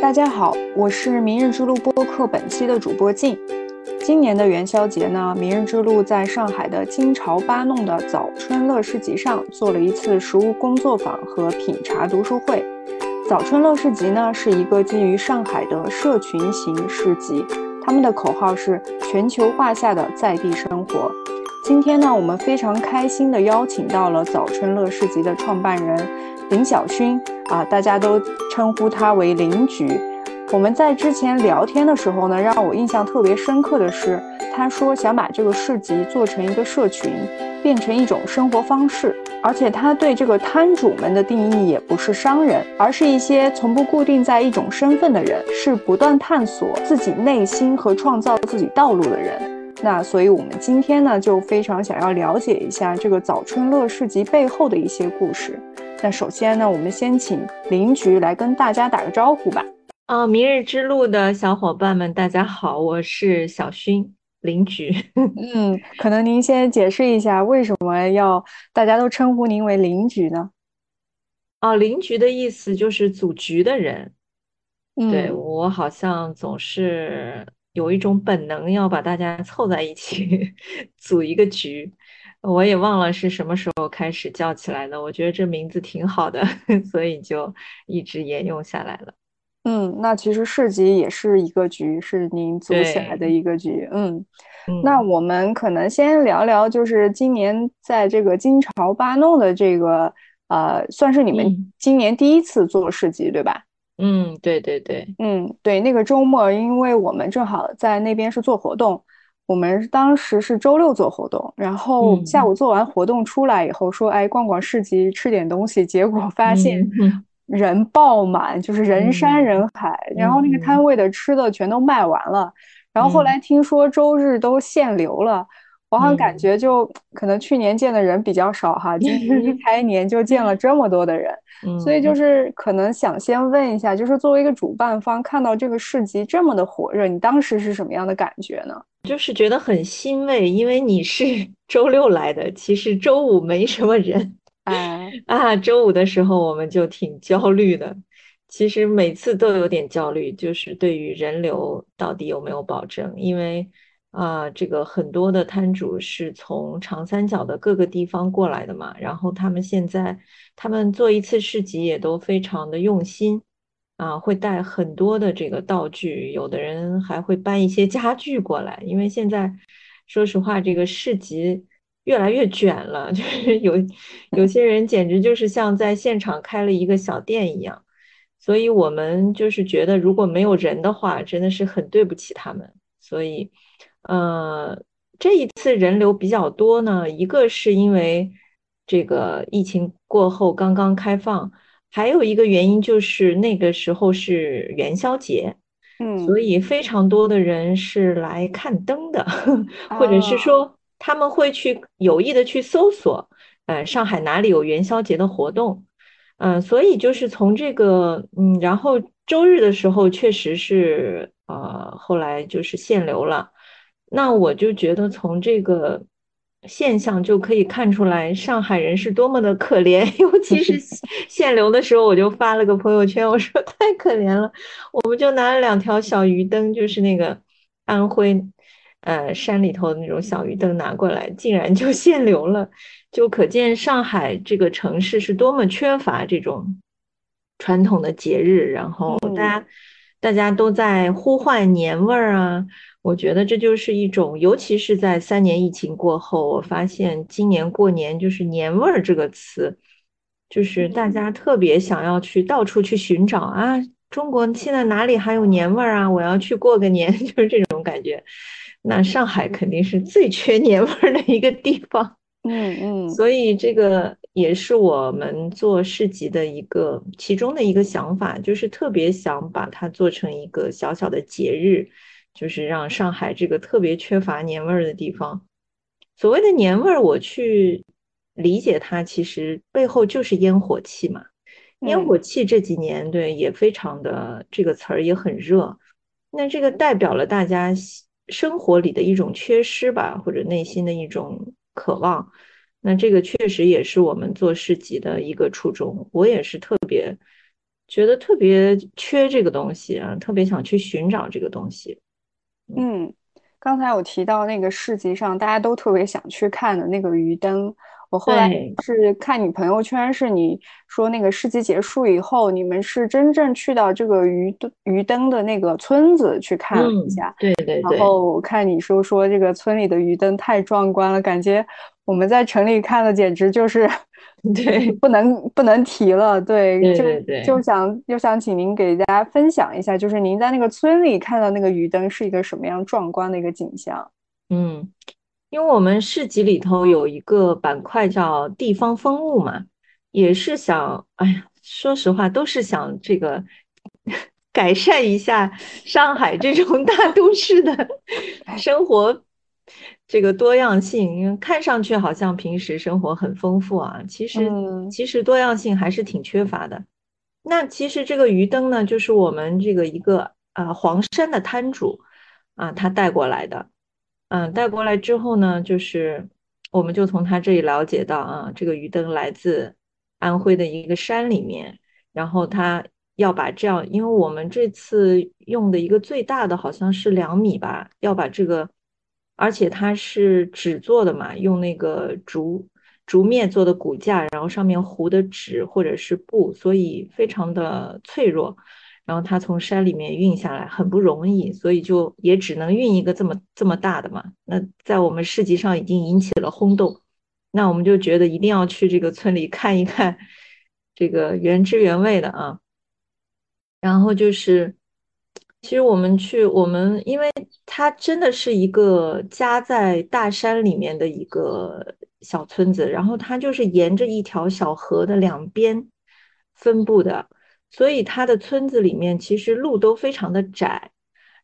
大家好，我是明日之路播客本期的主播静。今年的元宵节呢，明日之路在上海的金朝八弄的早春乐市集上做了一次食物工作坊和品茶读书会。早春乐市集呢是一个基于上海的社群型市集，他们的口号是全球化下的在地生活。今天呢，我们非常开心的邀请到了早春乐市集的创办人林小勋啊，大家都称呼他为林局。我们在之前聊天的时候呢，让我印象特别深刻的是，他说想把这个市集做成一个社群，变成一种生活方式，而且他对这个摊主们的定义也不是商人，而是一些从不固定在一种身份的人，是不断探索自己内心和创造自己道路的人。那所以，我们今天呢，就非常想要了解一下这个早春乐市集背后的一些故事。那首先呢，我们先请林局来跟大家打个招呼吧。啊，明日之路的小伙伴们，大家好，我是小勋林局。嗯，可能您先解释一下，为什么要大家都称呼您为林局呢？哦，林局的意思就是组局的人。嗯，对我好像总是有一种本能要把大家凑在一起 组一个局，我也忘了是什么时候开始叫起来的。我觉得这名字挺好的，所以就一直沿用下来了。嗯，那其实市集也是一个局，是您组起来的一个局。嗯，那我们可能先聊聊，就是今年在这个金朝八弄的这个，呃，算是你们今年第一次做市集，对吧？嗯，对对对，嗯，对。那个周末，因为我们正好在那边是做活动，我们当时是周六做活动，然后下午做完活动出来以后，说，哎，逛逛市集，吃点东西，结果发现。人爆满，就是人山人海，然后那个摊位的吃的全都卖完了，然后后来听说周日都限流了，我好像感觉就可能去年见的人比较少哈，今年一 开年就见了这么多的人，所以就是可能想先问一下，就是作为一个主办方，看到这个市集这么的火热，你当时是什么样的感觉呢？就是觉得很欣慰，因为你是 周六来的，其实周五没什么人。哎啊，周五的时候我们就挺焦虑的。其实每次都有点焦虑，就是对于人流到底有没有保证？因为啊，这个很多的摊主是从长三角的各个地方过来的嘛，然后他们现在他们做一次市集也都非常的用心啊，会带很多的这个道具，有的人还会搬一些家具过来。因为现在说实话，这个市集。越来越卷了，就是有有些人简直就是像在现场开了一个小店一样，所以我们就是觉得如果没有人的话，真的是很对不起他们。所以，呃，这一次人流比较多呢，一个是因为这个疫情过后刚刚开放，还有一个原因就是那个时候是元宵节，嗯，所以非常多的人是来看灯的，或者是说。他们会去有意的去搜索，呃，上海哪里有元宵节的活动，嗯，所以就是从这个，嗯，然后周日的时候确实是，呃，后来就是限流了，那我就觉得从这个现象就可以看出来，上海人是多么的可怜，尤其是 限流的时候，我就发了个朋友圈，我说太可怜了，我们就拿了两条小鱼灯，就是那个安徽。呃，山里头的那种小鱼灯拿过来，竟然就限流了，就可见上海这个城市是多么缺乏这种传统的节日。然后大家大家都在呼唤年味儿啊，我觉得这就是一种，尤其是在三年疫情过后，我发现今年过年就是年味儿这个词，就是大家特别想要去到处去寻找啊，中国现在哪里还有年味儿啊？我要去过个年，就是这种感觉。那上海肯定是最缺年味儿的一个地方，嗯嗯，所以这个也是我们做市集的一个其中的一个想法，就是特别想把它做成一个小小的节日，就是让上海这个特别缺乏年味儿的地方。所谓的年味儿，我去理解它，其实背后就是烟火气嘛。烟火气这几年对也非常的这个词儿也很热，那这个代表了大家。生活里的一种缺失吧，或者内心的一种渴望，那这个确实也是我们做市集的一个初衷。我也是特别觉得特别缺这个东西啊，特别想去寻找这个东西。嗯，刚才我提到那个市集上大家都特别想去看的那个鱼灯。我后来是看你朋友圈，是你说那个市集结束以后，你们是真正去到这个鱼灯鱼灯的那个村子去看了一下。对对对。然后我看你说说这个村里的鱼灯太壮观了，感觉我们在城里看的简直就是 对不能不能提了。对，就就想就想请您给大家分享一下，就是您在那个村里看到那个鱼灯是一个什么样壮观的一个景象？嗯。因为我们市集里头有一个板块叫地方风物嘛，也是想，哎呀，说实话，都是想这个 改善一下上海这种大都市的 生活这个多样性。因为看上去好像平时生活很丰富啊，其实其实多样性还是挺缺乏的。那其实这个鱼灯呢，就是我们这个一个啊黄山的摊主啊他带过来的。嗯，带过来之后呢，就是我们就从他这里了解到啊，这个鱼灯来自安徽的一个山里面，然后他要把这样，因为我们这次用的一个最大的好像是两米吧，要把这个，而且它是纸做的嘛，用那个竹竹篾做的骨架，然后上面糊的纸或者是布，所以非常的脆弱。然后它从山里面运下来很不容易，所以就也只能运一个这么这么大的嘛。那在我们市集上已经引起了轰动，那我们就觉得一定要去这个村里看一看这个原汁原味的啊。然后就是，其实我们去我们，因为它真的是一个夹在大山里面的一个小村子，然后它就是沿着一条小河的两边分布的。所以它的村子里面其实路都非常的窄，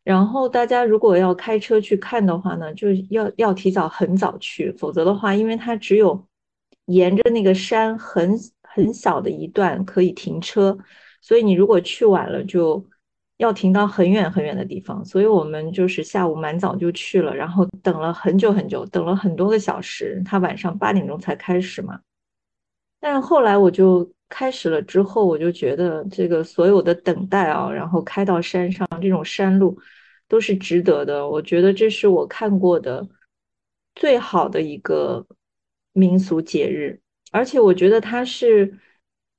然后大家如果要开车去看的话呢，就要要提早很早去，否则的话，因为它只有沿着那个山很很小的一段可以停车，所以你如果去晚了，就要停到很远很远的地方。所以我们就是下午蛮早就去了，然后等了很久很久，等了很多个小时，他晚上八点钟才开始嘛。但是后来我就。开始了之后，我就觉得这个所有的等待啊，然后开到山上这种山路都是值得的。我觉得这是我看过的最好的一个民俗节日，而且我觉得它是，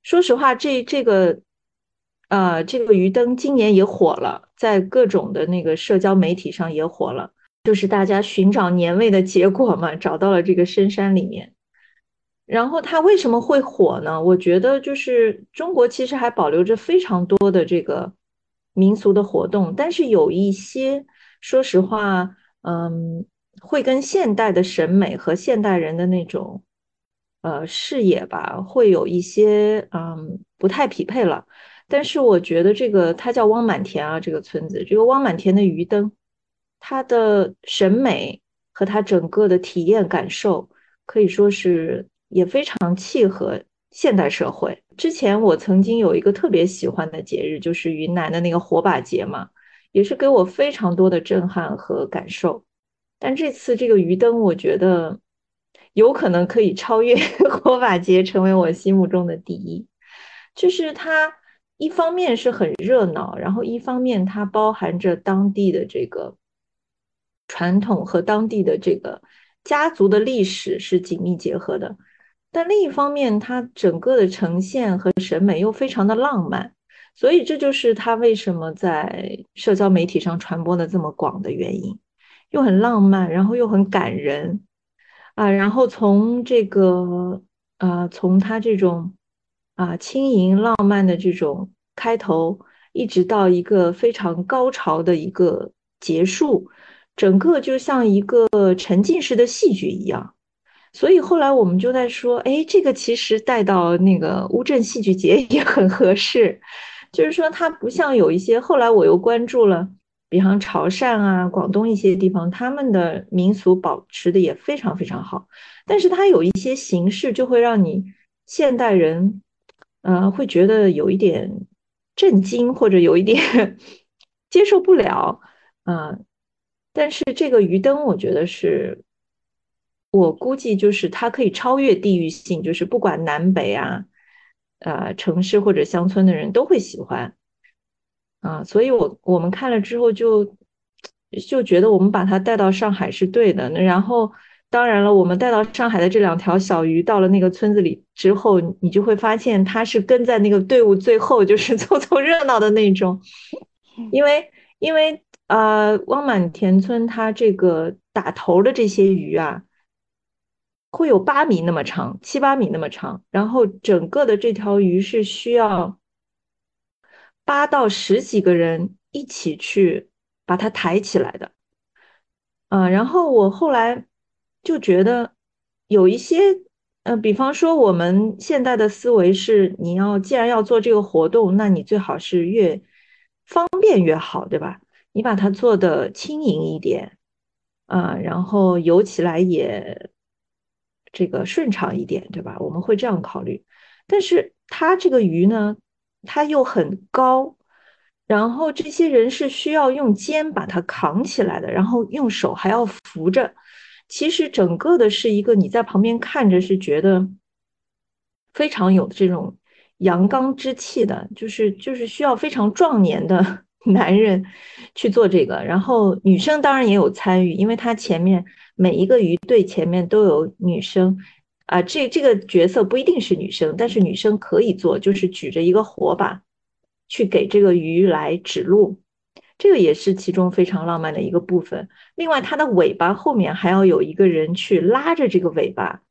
说实话，这这个呃这个鱼灯今年也火了，在各种的那个社交媒体上也火了，就是大家寻找年味的结果嘛，找到了这个深山里面。然后它为什么会火呢？我觉得就是中国其实还保留着非常多的这个民俗的活动，但是有一些，说实话，嗯，会跟现代的审美和现代人的那种呃视野吧，会有一些嗯不太匹配了。但是我觉得这个它叫汪满田啊，这个村子，这个汪满田的鱼灯，它的审美和它整个的体验感受可以说是。也非常契合现代社会。之前我曾经有一个特别喜欢的节日，就是云南的那个火把节嘛，也是给我非常多的震撼和感受。但这次这个鱼灯，我觉得有可能可以超越 火把节，成为我心目中的第一。就是它一方面是很热闹，然后一方面它包含着当地的这个传统和当地的这个家族的历史是紧密结合的。但另一方面，它整个的呈现和审美又非常的浪漫，所以这就是它为什么在社交媒体上传播的这么广的原因，又很浪漫，然后又很感人啊，然后从这个呃，从它这种啊轻盈浪漫的这种开头，一直到一个非常高潮的一个结束，整个就像一个沉浸式的戏剧一样。所以后来我们就在说，哎，这个其实带到那个乌镇戏剧节也很合适，就是说它不像有一些后来我又关注了，比方潮汕啊、广东一些地方，他们的民俗保持的也非常非常好，但是它有一些形式就会让你现代人，呃，会觉得有一点震惊或者有一点 接受不了，啊，但是这个鱼灯，我觉得是。我估计就是它可以超越地域性，就是不管南北啊，呃城市或者乡村的人都会喜欢啊，所以我我们看了之后就就觉得我们把它带到上海是对的。那然后当然了，我们带到上海的这两条小鱼到了那个村子里之后，你就会发现它是跟在那个队伍最后，就是 凑凑热闹的那种，因为因为呃汪满田村它这个打头的这些鱼啊。会有八米那么长，七八米那么长，然后整个的这条鱼是需要八到十几个人一起去把它抬起来的，啊，然后我后来就觉得有一些，呃，比方说我们现在的思维是，你要既然要做这个活动，那你最好是越方便越好，对吧？你把它做的轻盈一点，啊，然后游起来也。这个顺畅一点，对吧？我们会这样考虑，但是它这个鱼呢，它又很高，然后这些人是需要用肩把它扛起来的，然后用手还要扶着。其实整个的是一个你在旁边看着是觉得非常有这种阳刚之气的，就是就是需要非常壮年的 男人去做这个，然后女生当然也有参与，因为它前面。每一个鱼队前面都有女生，啊，这这个角色不一定是女生，但是女生可以做，就是举着一个火把，去给这个鱼来指路，这个也是其中非常浪漫的一个部分。另外，它的尾巴后面还要有一个人去拉着这个尾巴，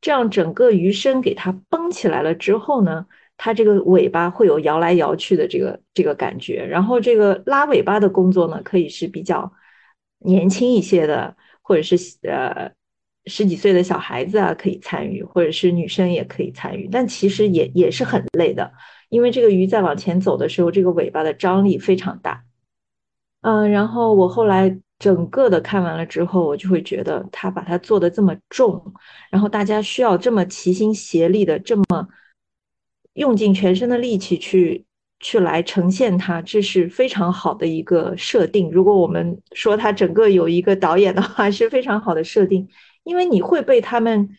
这样整个鱼身给它绷起来了之后呢，它这个尾巴会有摇来摇去的这个这个感觉。然后这个拉尾巴的工作呢，可以是比较年轻一些的。或者是呃十几岁的小孩子啊可以参与，或者是女生也可以参与，但其实也也是很累的，因为这个鱼在往前走的时候，这个尾巴的张力非常大。嗯，然后我后来整个的看完了之后，我就会觉得他把它做的这么重，然后大家需要这么齐心协力的，这么用尽全身的力气去。去来呈现它，这是非常好的一个设定。如果我们说它整个有一个导演的话，是非常好的设定，因为你会被他们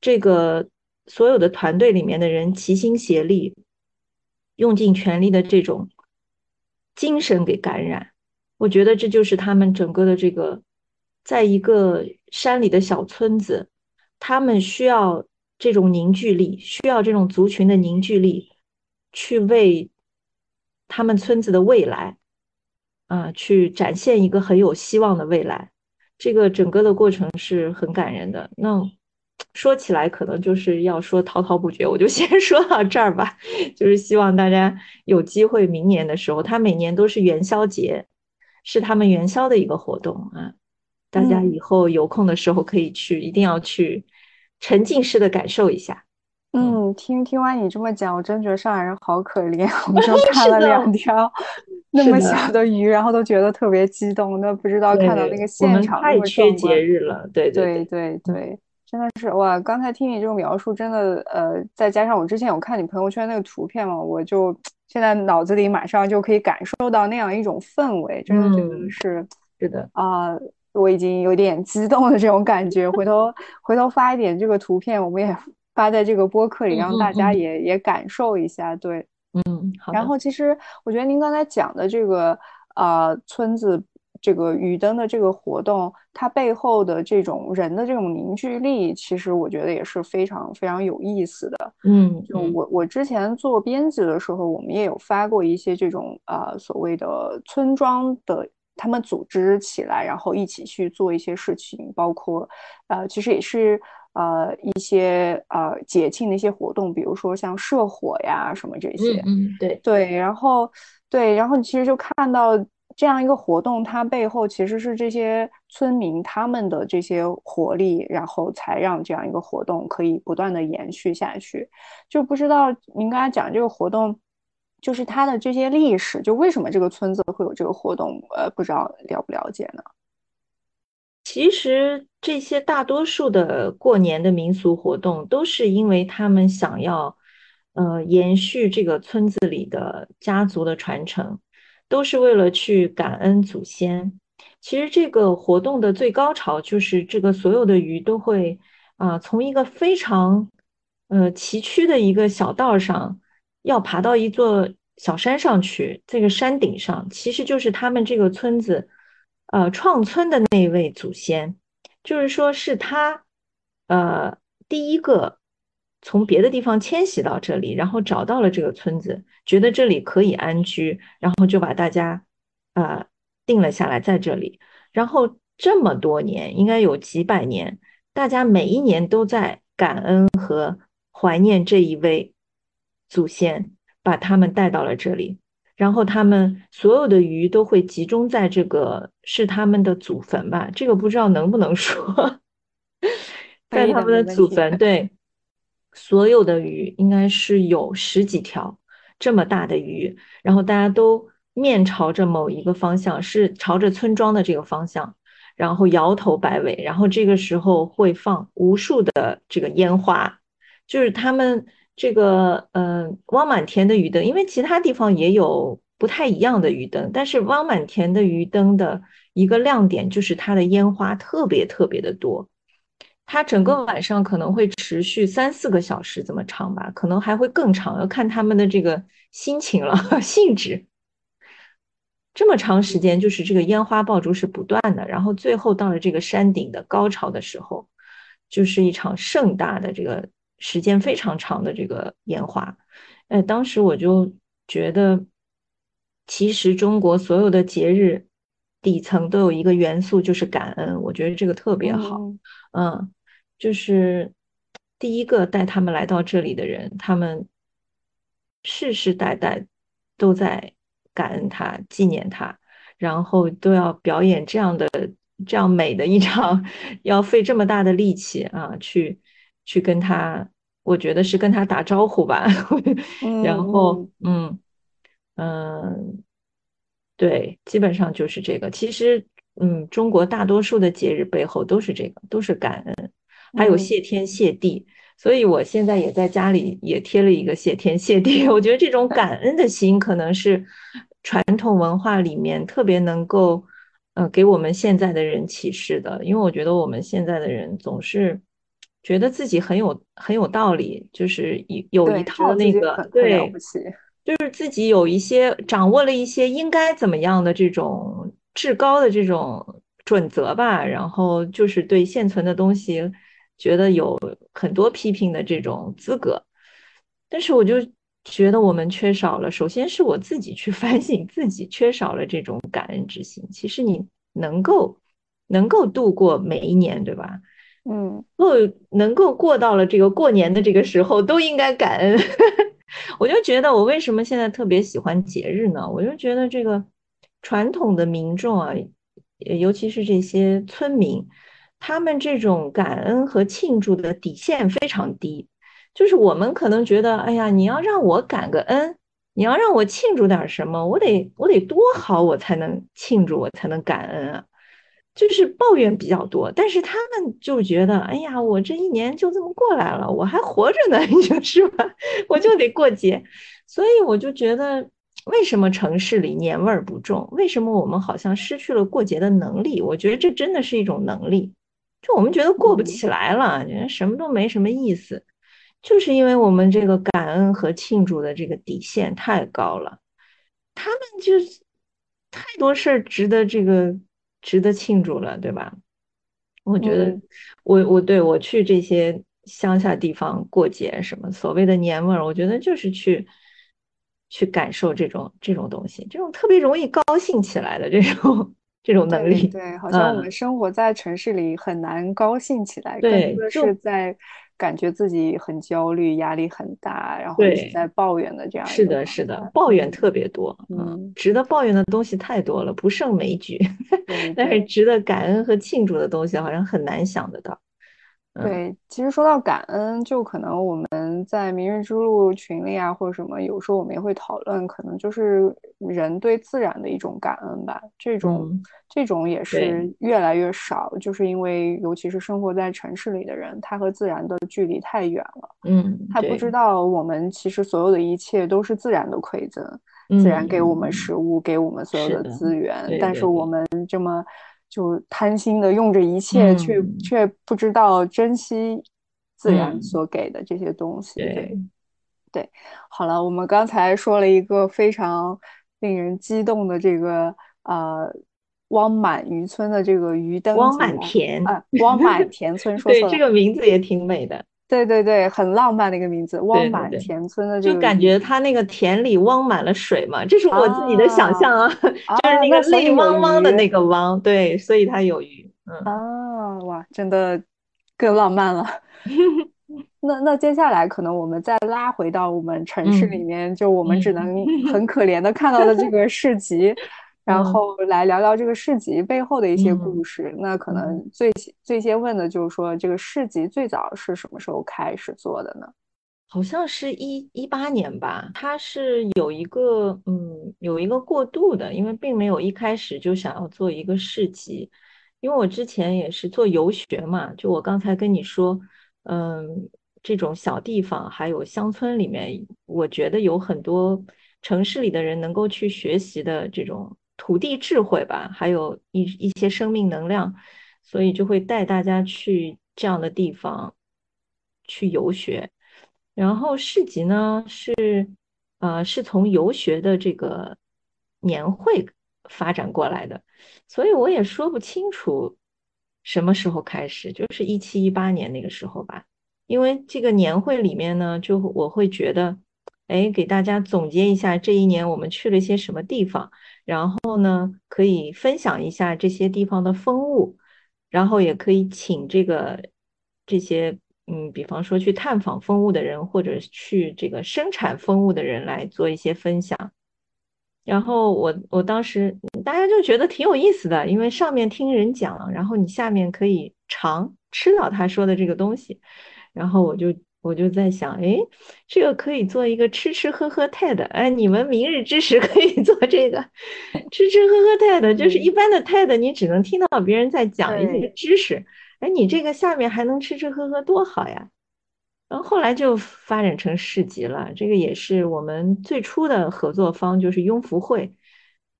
这个所有的团队里面的人齐心协力、用尽全力的这种精神给感染。我觉得这就是他们整个的这个，在一个山里的小村子，他们需要这种凝聚力，需要这种族群的凝聚力，去为。他们村子的未来，啊，去展现一个很有希望的未来，这个整个的过程是很感人的。那说起来可能就是要说滔滔不绝，我就 先说到这儿吧。就是希望大家有机会明年的时候，他每年都是元宵节，是他们元宵的一个活动啊。大家以后有空的时候可以去，一定要去沉浸式的感受一下。嗯，听听完你这么讲，我真觉得上海人好可怜。我 就看了两条那么小的鱼，然后都觉得特别激动。那不知道看到那个现场，太缺节日了。对对对对，真的是哇！刚才听你这种描述，真的呃，再加上我之前有看你朋友圈那个图片嘛，我就现在脑子里马上就可以感受到那样一种氛围，真的觉得是是的啊，我已经有点激动的这种感觉。回头回头发一点这个图片，我们也。发在这个播客里，让大家也也感受一下。对，嗯，好。然后其实我觉得您刚才讲的这个呃村子这个雨灯的这个活动，它背后的这种人的这种凝聚力，其实我觉得也是非常非常有意思的。嗯，就我我之前做编辑的时候，我们也有发过一些这种呃所谓的村庄的他们组织起来，然后一起去做一些事情，包括呃其实也是。呃，一些呃节庆的一些活动，比如说像社火呀什么这些，嗯，对对，然后对，然后你其实就看到这样一个活动，它背后其实是这些村民他们的这些活力，然后才让这样一个活动可以不断的延续下去。就不知道您刚才讲这个活动，就是它的这些历史，就为什么这个村子会有这个活动？呃，不知道了不了解呢？其实这些大多数的过年的民俗活动，都是因为他们想要，呃，延续这个村子里的家族的传承，都是为了去感恩祖先。其实这个活动的最高潮就是这个所有的鱼都会啊，从一个非常呃崎岖的一个小道上，要爬到一座小山上去。这个山顶上其实就是他们这个村子，呃，创村的那位祖先，就是说是他，呃，第一个从别的地方迁徙到这里，然后找到了这个村子，觉得这里可以安居，然后就把大家，呃，定了下来在这里。然后这么多年，应该有几百年，大家每一年都在感恩和。怀念这一位祖先，把他们带到了这里，然后他们所有的鱼都会集中在这个是他们的祖坟吧？这个不知道能不能说，在他们的祖坟，对，所有的鱼应该是有十几条这么大的鱼，然后大家都面朝着某一个方向，是朝着村庄的这个方向，然后摇头摆尾，然后这个时候会放无数的这个烟花。就是他们这个，嗯，汪满田的鱼灯，因为其他地方也有不太一样的鱼灯，但是汪满田的鱼灯的一个亮点就是它的烟花特别特别的多，它整个晚上可能会持续三四个小时这么长吧，可能还会更长，要看他们的这个心情了 性质。这么长时间，就是这个烟花爆竹是不断的，然后最后到了这个山顶的高潮的时候，就是一场盛大的这个。时间非常长的这个烟花，哎，当时我就觉得，其实中国所有的节日底层都有一个元素，就是感恩。我觉得这个特别好，嗯，就是第一个带他们来到这里的人，他们世世代代都在感恩他、纪念他，然后都要表演这样的、这样美的一场，要费这么大的力气啊，去。去跟他，我觉得是跟他打招呼吧。然后，嗯嗯，对，基本上就是这个。其实，嗯，中国大多数的节日背后都是这个，都是感恩，还有谢天谢地。所以我现在也在家里也贴了一个谢天谢地。我觉得这种 感恩的心，可能是传统文化里面特别能够，呃，给我们现在的人启示的。因为我觉得我们现在的人总是。觉得自己很有很有道理，就是有有一套那个对，就是自己有一些掌握了一些应该怎么样的这种至高的这种准则吧，然后就是对现存的东西觉得有很多批评的这种资格，但是我就觉得我们缺少了，首先是我自己去 反省自己，缺少了这种感恩之心。其实你能够能够度过每一年，对吧？嗯，够能够过到了这个过年的这个时候，都应该感恩。我就觉得，我为什么现在特别喜欢节日呢？我就觉得这个传统的民众啊，尤其是这些村民，他们这种感恩和庆祝的底线非常低。就是我们可能觉得，哎呀，你要让我感个恩，你要让我庆祝点什么，我得我得多好，我才能庆祝，我才能感恩啊。就是抱怨比较多，但是他们就觉得，哎呀，我这一年就这么过来了，我还活着呢，你说是吧？我就得过节，所以我就觉得，为什么城市里年味儿不重？为什么我们好像失去了过节的能力？我觉得这真的是一种能力，就我们觉得过不起来了，觉得什么都没什么意思，就是因为我们这个感恩和庆祝的这个底线太高了，他们就是太多事儿值得这个。值得庆祝了，对吧？我觉得，我我对我去这些乡下地方过节，什么所谓的年味儿，我觉得就是去去感受这种这种东西，这种特别容易高兴起来的这种这种能力。对，好像我们生活在城市里很难高兴起来，更多的是在。感觉自己很焦虑，压力很大，然后一直在抱怨的这样。是的，是的，抱怨特别多，嗯，值得抱怨的东西太多了，不胜枚举。但是值得感恩和庆祝的东西，好像很难想得到。对，其实说到感恩，就可能我们在明日之路群里啊，或者什么，有时候我们也会讨论，可能就是人对自然的一种感恩吧。这种这种也是越来越少，就是因为尤其是生活在城市里的人，他和自然的距离太远了。嗯，他不知道我们其实所有的一切都是自然的馈赠，自然给我们食物，给我们所有的资源，但是我们这么。就贪心的用着一切，却却不知道珍惜自然所给的这些东西。对，对，好了，我们刚才说了一个非常令人激动的这个呃。汪满渔村的这个渔灯，汪满田啊，汪满田村，说错了，这个名字也挺美的。对对对，很浪漫的一个名字，汪满田村的这个，就感觉他那个田里汪满了水嘛，这是我自己的想象啊，就是那个泪汪汪的那个汪，对，所以它有鱼。嗯啊，哇，真的更浪漫了。那那接下来可能我们再拉回到我们城市里面，就我们只能 很可怜的看到的这个市集。然后来聊聊这个市集背后的一些故事。那可能最最先问的就是说，这个市集最早是什么时候开始做的呢？好像是一一八年吧。它是有一个嗯，有一个过渡的，因为并没有一开始就想要做一个市集。因为我之前也是做游学嘛，就我刚才跟你说，嗯，这种小地方还有乡村里面，我觉得有很多城市里的人能够去学习的这种。土地智慧吧，还有一一些生命能量，所以就会带大家去这样的地方去游学。然后市集呢，是呃是从游学的这个年会发展过来的，所以我也说不清楚什么时候开始，就是一七一八年那个时候吧。因为这个年会里面呢，就我会觉得，哎，给大家总结一下这一年我们去了些什么地方。然后呢，可以分享一下这些地方的风物，然后也可以请这个这些嗯，比方说去探访风物的人，或者去这个生产风物的人来做一些分享。然后我我当时大家就觉得挺有意思的，因为上面听人讲，然后你下面可以尝吃到他说的这个东西，然后我就。我就在想，哎，这个可以做一个吃吃喝喝 TED，哎，你们明日之时可以做这个 吃吃喝喝 TED，就是一般的 TED，你只能听到别人在讲一些知识，哎，你这个下面还能吃吃喝喝，多好呀！然后后来就发展成市集了，这个也是我们最初的合作方，就是雍福会，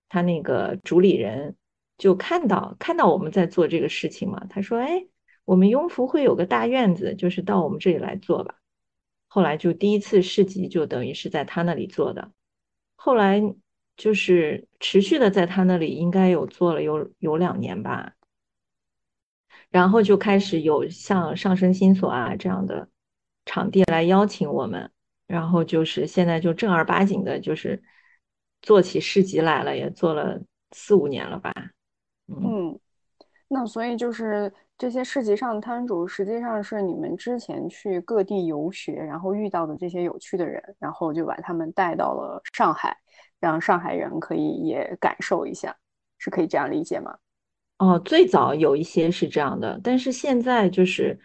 他那个主理人就看到看到我们在做这个事情嘛，他说，哎。我们雍福会有个大院子，就是到我们这里来做吧。后来就第一次市集就等于是在他那里做的，后来就是持续的在他那里应该有做了有有两年吧。然后就开始有像上升新所啊这样的场地来邀请我们，然后就是现在就正儿八经的就是做起市集来了，也做了四五年了吧。嗯，那所以就是。这些市集上的摊主实际上是你们之前去各地游学，然后遇到的这些有趣的人，然后就把他们带到了上海，让上海人可以也感受一下，是可以这样理解吗？哦，最早有一些是这样的，但是现在就是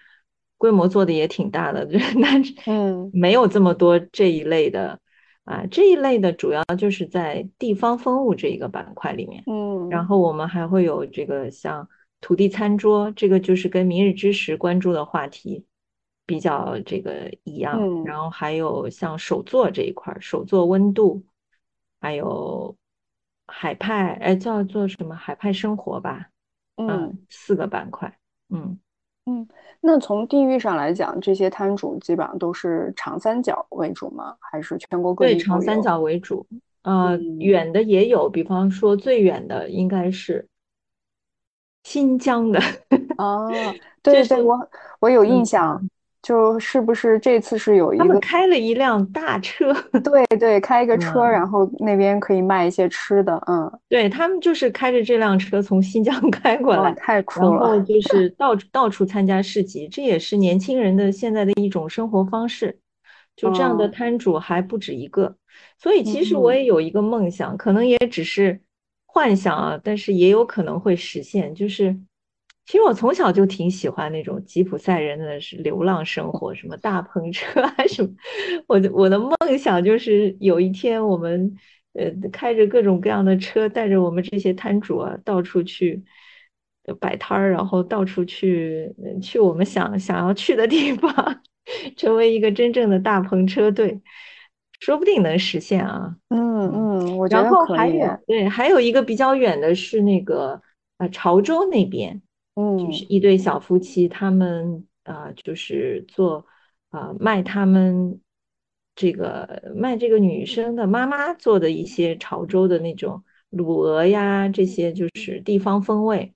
规模做的也挺大的，那嗯，没有这么多这一类的啊，这一类的主要就是在地方风物这一个板块里面，嗯，然后我们还会有这个像。土地餐桌，这个就是跟明日之时关注的话题比较这个一样。然后还有像手作这一块，手作温度，还有海派，哎，叫做什么海派生活吧？嗯，四个板块。嗯嗯，那从地域上来讲，这些摊主基本上都是长三角为主吗？还是全国各地？对，长三角为主。呃，远的也有，比方说最远的应该是。新疆的哦，对对，我我有印象，就是不是这次是有一个他们开了一辆大车，对对，开一个车，然后那边可以卖一些吃的，嗯，对他们就是开着这辆车从新疆 开过来，太酷了，然后就是。到到处参加市集，这也是年轻人的现在的一种生活方式，就这样的摊主还不止一个，所以其实我也有一个梦想，可能也只是。幻想啊，但是也有可能会实现。就是，其实我从小就挺喜欢那种吉普赛人的是流浪生活，什么大篷车啊什么。我的我的梦想就是有一天我们呃开着各种各样的车，带着我们这些摊主啊到处去摆摊儿，然后到处去去我们想想要去的地方，成为一个真正的大篷车队。说不定能实现啊！嗯嗯，我觉得可以。对，还有一个比较远的是那个呃潮州那边，嗯，就是一对小夫妻，他们啊，就是做啊卖他们这个卖这个女生的妈妈做的一些潮州的那种卤鹅呀，这些就是地方风味。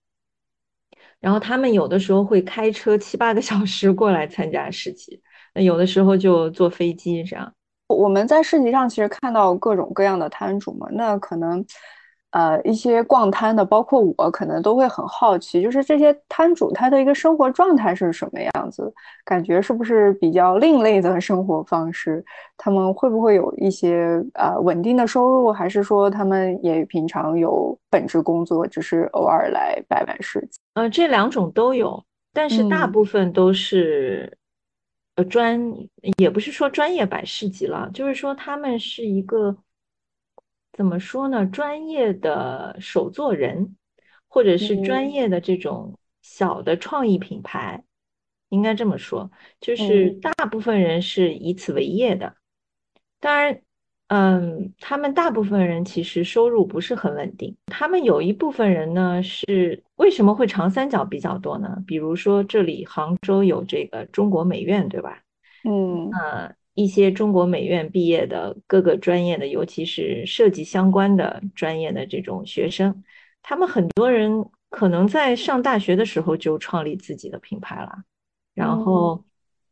然后他们有的时候会开车七八个小时过来参加市集，那有的时候就坐飞机这样。我们在市集上其实看到各种各样的摊主嘛，那可能。呃，一些逛摊的，包括我，可能都会很好奇，就是这些摊主他的一个生活状态是什么样子？感觉是不是比较另类的生活方式？他们会不会有一些呃稳定的收入，还是说他们也平常有本职工作，只是偶尔来摆摆市集？呃，这两种都有，但是大部分都是呃专，也不是说专业摆市集了，就是说他们是一个。怎么说呢？专业的手作人，或者是专业的这种小的创意品牌，应该这么说，就是大部分人是以此为业的。当然，嗯，他们大部分人其实收入不是很稳定。他们有一部分人呢，是为什么会长三角比较多呢？比如说这里杭州有这个中国美院，对吧？嗯，呃。一些中国美院毕业的各个专业的，尤其是设计相关的专业的这种学生，他们很多人可能在上大学的时候就创立自己的品牌了，然后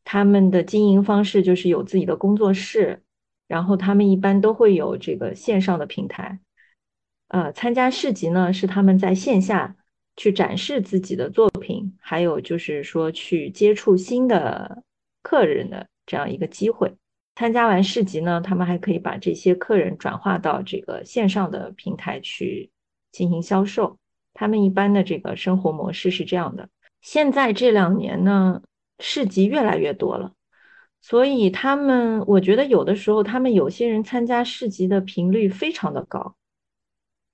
他们的经营方式就是有自己的工作室，然后他们一般都会有这个线上的平台，呃，参加市集呢是他们在线下去展示自己的作品，还有就是说去接触新的客人的。这样一个机会，参加完市集呢，他们还可以把这些客人转化到这个线上的平台去进行销售。他们一般的这个生活模式是这样的。现在这两年呢，市集越来越多了，所以他们，我觉得有的时候他们有些人参加市集的频率非常的高。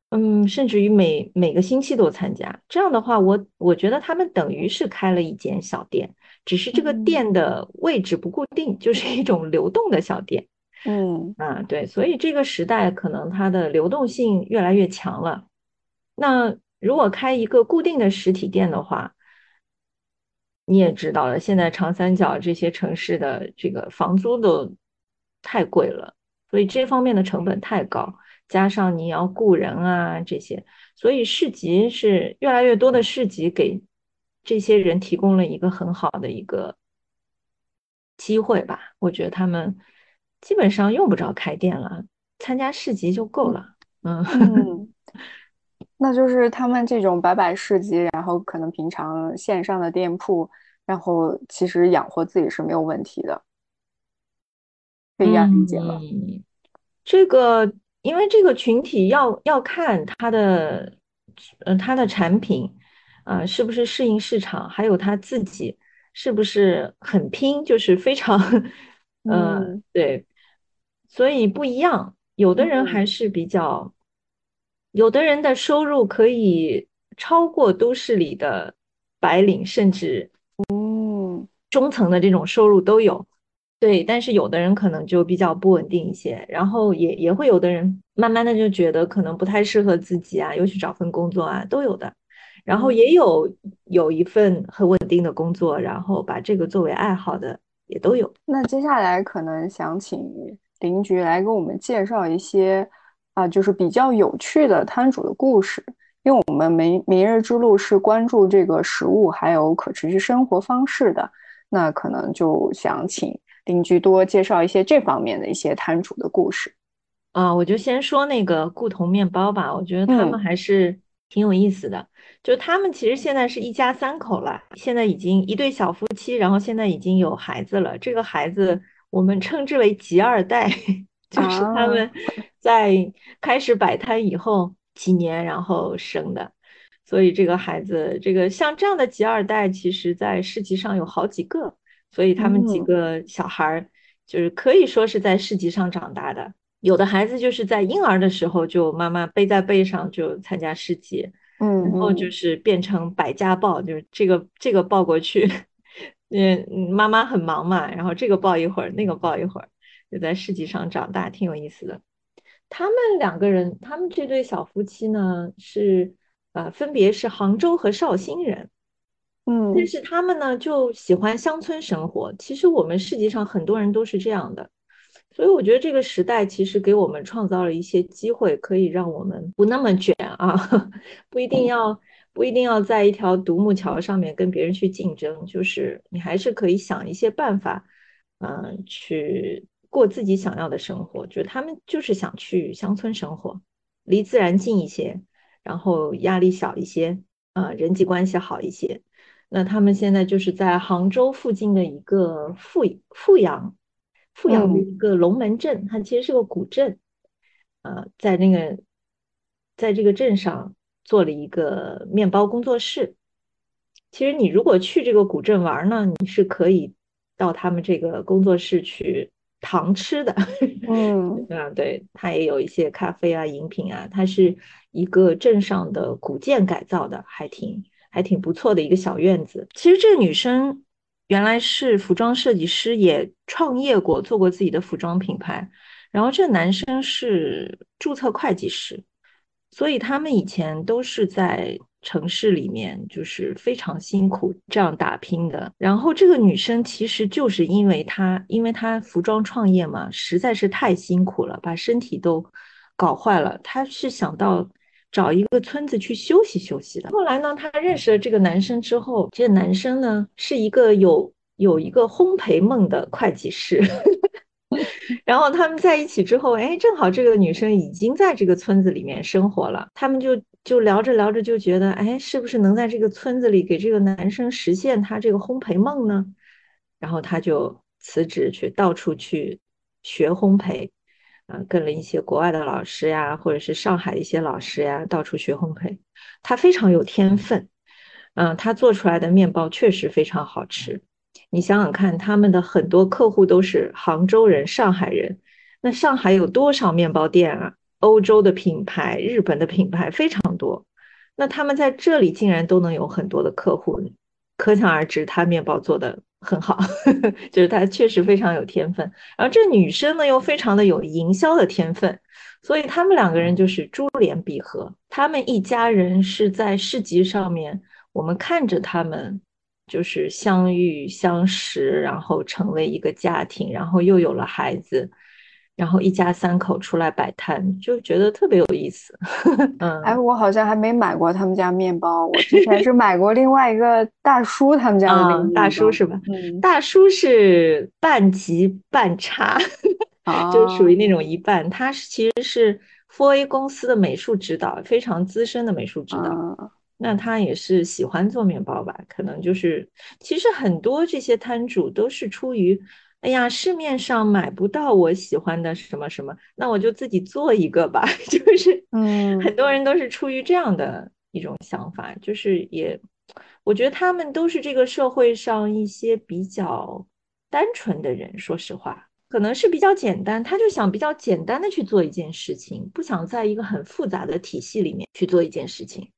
嗯，甚至于每每个星期都参加，这样的话，我我觉得他们等于是开了一间小店，只是这个店的位置不固定，就是一种流动的小店。嗯啊，对，所以这个时代可能它的流动性越来越强了。那如果开一个固定的实体店的话，你也知道了，现在长三角这些城市的这个房租都太贵了，所以这方面的成本太高。加上你要雇人啊这些，所以市集是越来越多的市集给这些人提供了一个很好的一个机会吧。我觉得他们基本上用不着开店了，参加市集就够了。嗯，那就是他们这种摆摆市集，然后可能平常线上的店铺，然后其实养活自己是没有问题的，可以这样理解吗？这个。因为这个群体要要看他的，呃，他的产品，啊，是不是适应市场，还有他自己是不是很拼，就是非常，嗯，对，所以不一样。有的人还是比较，有的人的收入可以超过都市里的白领，甚至，嗯，中层的这种收入都有。对，但是有的人可能就比较不稳定一些，然后也也会有的人慢慢的就觉得可能不太适合自己啊，又去找份工作啊，都有的。然后也有有一份很稳定的工作，然后把这个作为爱好的也都有。那接下来可能想请林局来给我们介绍一些啊，就是比较有趣的摊主的故事，因为我们明明日之路是关注这个食物还有可持续生活方式的，那可能就想请。邻居多介绍一些这方面的一些摊主的故事啊，我就先说那个固酮面包吧。我觉得他们还是挺有意思的。就他们其实现在是一家三口了，现在已经一对小夫妻，然后现在已经有孩子了。这个孩子我们称之为“吉二代”，就是他们在开始摆摊以后几年然后生的。所以这个孩子，这个像这样的“吉二代”，其实在市集上有好几个。所以他们几个小孩儿就是可以说是在市集上长大的，有的孩子就是在婴儿的时候就妈妈背在背上就参加市集，嗯，然后就是变成百家抱，就是这个这个抱过去，嗯，妈妈很忙嘛，然后这个抱一会儿，那个抱一会儿，就在市集上长大，挺有意思的。他们两个人，他们这对小夫妻呢是呃，分别是杭州和绍兴人。嗯，但是他们呢就喜欢乡村生活。其实我们世界上很多人都是这样的，所以我觉得这个时代其实给我们创造了一些机会，可以让我们不那么卷啊，不一定要不一定要在一条独木桥上面跟别人去竞争，就是你还是可以想一些办法，嗯，去过自己想要的生活。就是他们就是想去乡村生活，离自然近一些，然后压力小一些，啊，人际关系好一些。那他们现在就是在杭州附近的一个富富阳，富阳的一个龙门镇，它其实是个古镇，呃，在那个在这个镇上做了一个面包工作室。其实你如果去这个古镇玩呢，你是可以到他们这个工作室去糖吃的。嗯，啊，对，它也有一些咖啡啊、饮品啊，它是一个镇上的古建改造的，还挺。还挺不错的一个小院子。其实这个女生原来是服装设计师，也创业过，做过自己的服装品牌。然后这个男生是注册会计师，所以他们以前都是在城市里面，就是非常辛苦这样打拼的。然后这个女生其实就是因为她，因为她服装创业嘛，实在是太辛苦了，把身体都搞坏了。她是想到。找一个村子去休息休息的。后来呢，她认识了这个男生之后，这个男生呢是一个有有一个烘焙梦的会计师。然后他们在一起之后，哎，正好这个女生已经在这个村子里面生活了。他们就就聊着聊着就觉得，哎，是不是能在这个村子里给这个男生实现他这个烘焙梦呢？然后他就辞职去到处去学烘焙。啊，跟了一些国外的老师呀，或者是上海的一些老师呀，到处学烘焙。他非常有天分，嗯，他做出来的面包确实非常好吃。你想想看，他们的很多客户都是杭州人、上海人。那上海有多少面包店啊？欧洲的品牌、日本的品牌非常多。那他们在这里竟然都能有很多的客户，可想而知，他面包做的。很好，就是他确实非常有天分，然后这女生呢又非常的有营销的天分，所以他们两个人就是珠联璧合。他们一家人是在市集上面，我们看着他们就是相遇相识，然后成为一个家庭，然后又有了孩子。然后一家三口出来摆摊，就觉得特别有意思。嗯，哎，我好像还没买过他们家面包，我之前是买过另外一个大叔他们家的那个大叔是吧？嗯，大叔是半级半差，就属于那种一半。他是其实是 Four A 公司的美术指导，非常资深的美术指导。那他也是喜欢做面包吧？可能就是，其实很多这些摊主都是出于。哎呀，市面上买不到我喜欢的什么什么，那我就自己做一个吧。就是，嗯，很多人都是出于这样的一种想法，就是也，我觉得他们都是这个社会上一些比较单纯的人。说实话，可能是比较简单，他就想比较简单的去做一件事情，不想在一个很复杂的体系里面去做一件事情。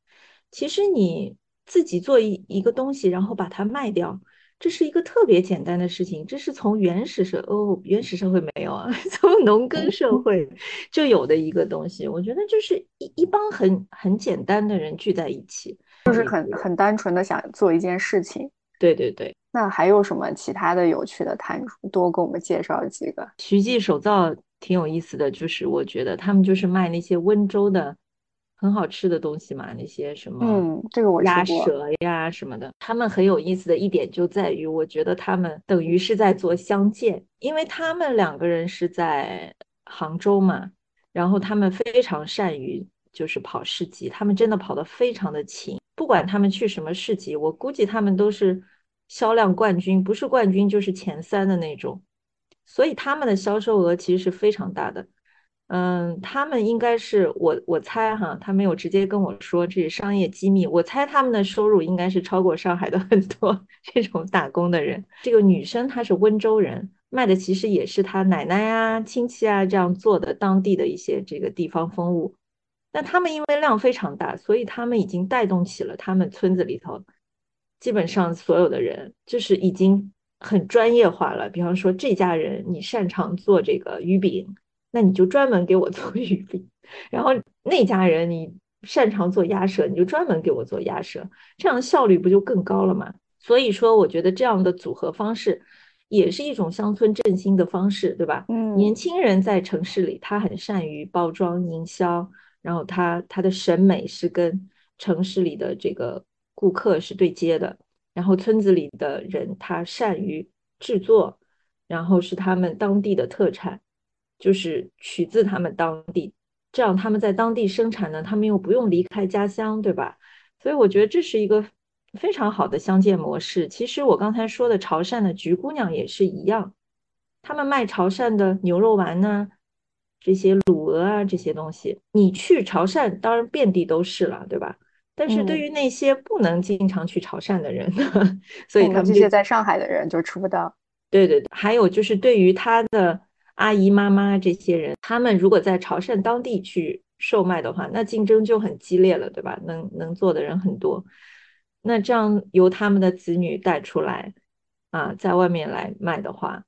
其实你自己做一一个东西，然后把它卖掉。这是一个特别简单的事情，这是从原始社哦，原始社会没有啊，从农耕社会就有的一个东西。我觉得就是一一帮很很简单的人聚在一起，就是很很单纯的想做一件事情。对对对。那还有什么其他的有趣的摊主？多给我们介绍几个。徐记手造挺有意思的，就是我觉得他们就是卖那些温州的。很好吃的东西嘛，那些什么，嗯，这个我鸭舌呀什么的，他们很有意思的一点就在于，我觉得他们等于是在做相见，因为他们两个人是在杭州嘛，然后他们非常善于就是跑市集，他们真的跑得非常的勤，不管他们去什么市集，我估计他们都是销量冠军，不是冠军就是前三的那种，所以他们的销售额其实是非常大的。嗯，他们应该是我我猜哈，他没有直接跟我说这是商业机密。我猜他们的收入应该是超过上海的很多 这种打工的人。这个女生她是温州人，卖的其实也是她奶奶呀、亲戚啊这样做的当地的一些这个地方风物。那他们因为量非常大，所以他们已经带动起了他们村子里头基本上所有的人，就是已经很专业化了。比方说这家人，你擅长做这个鱼饼。那你就专门给我做 鱼饼，然后那家人你擅长做鸭舌，你就专门给我做鸭舌，这样效率不就更高了吗？所以说，我觉得这样的组合方式也是一种乡村振兴的方式，对吧？嗯，年轻人在城市里，他很善于包装营销，然后他他的审美是跟城市里的这个顾客是对接的，然后村子里的人他善于制作，然后是他们当地的特产，就是取自他们当地，这样他们在当地生产呢，他们又不用离开家乡，对吧？所以我觉得这是一个。非常好的相见模式。其实我刚才说的潮汕的菊姑娘也是一样，他们卖潮汕的牛肉丸呢，这些卤鹅啊这些东西，你去潮汕当然遍地都是了，对吧？但是对于那些不能经常去潮汕的人，所以他们这些在上海的人就吃不到。对对对，还有就是对于他的阿姨妈妈这些人，他们如果在潮汕当地去售卖的话，那竞争就很激烈了，对吧？能能做的人很多。那这样由他们的子女带出来，啊，在外面来卖的话，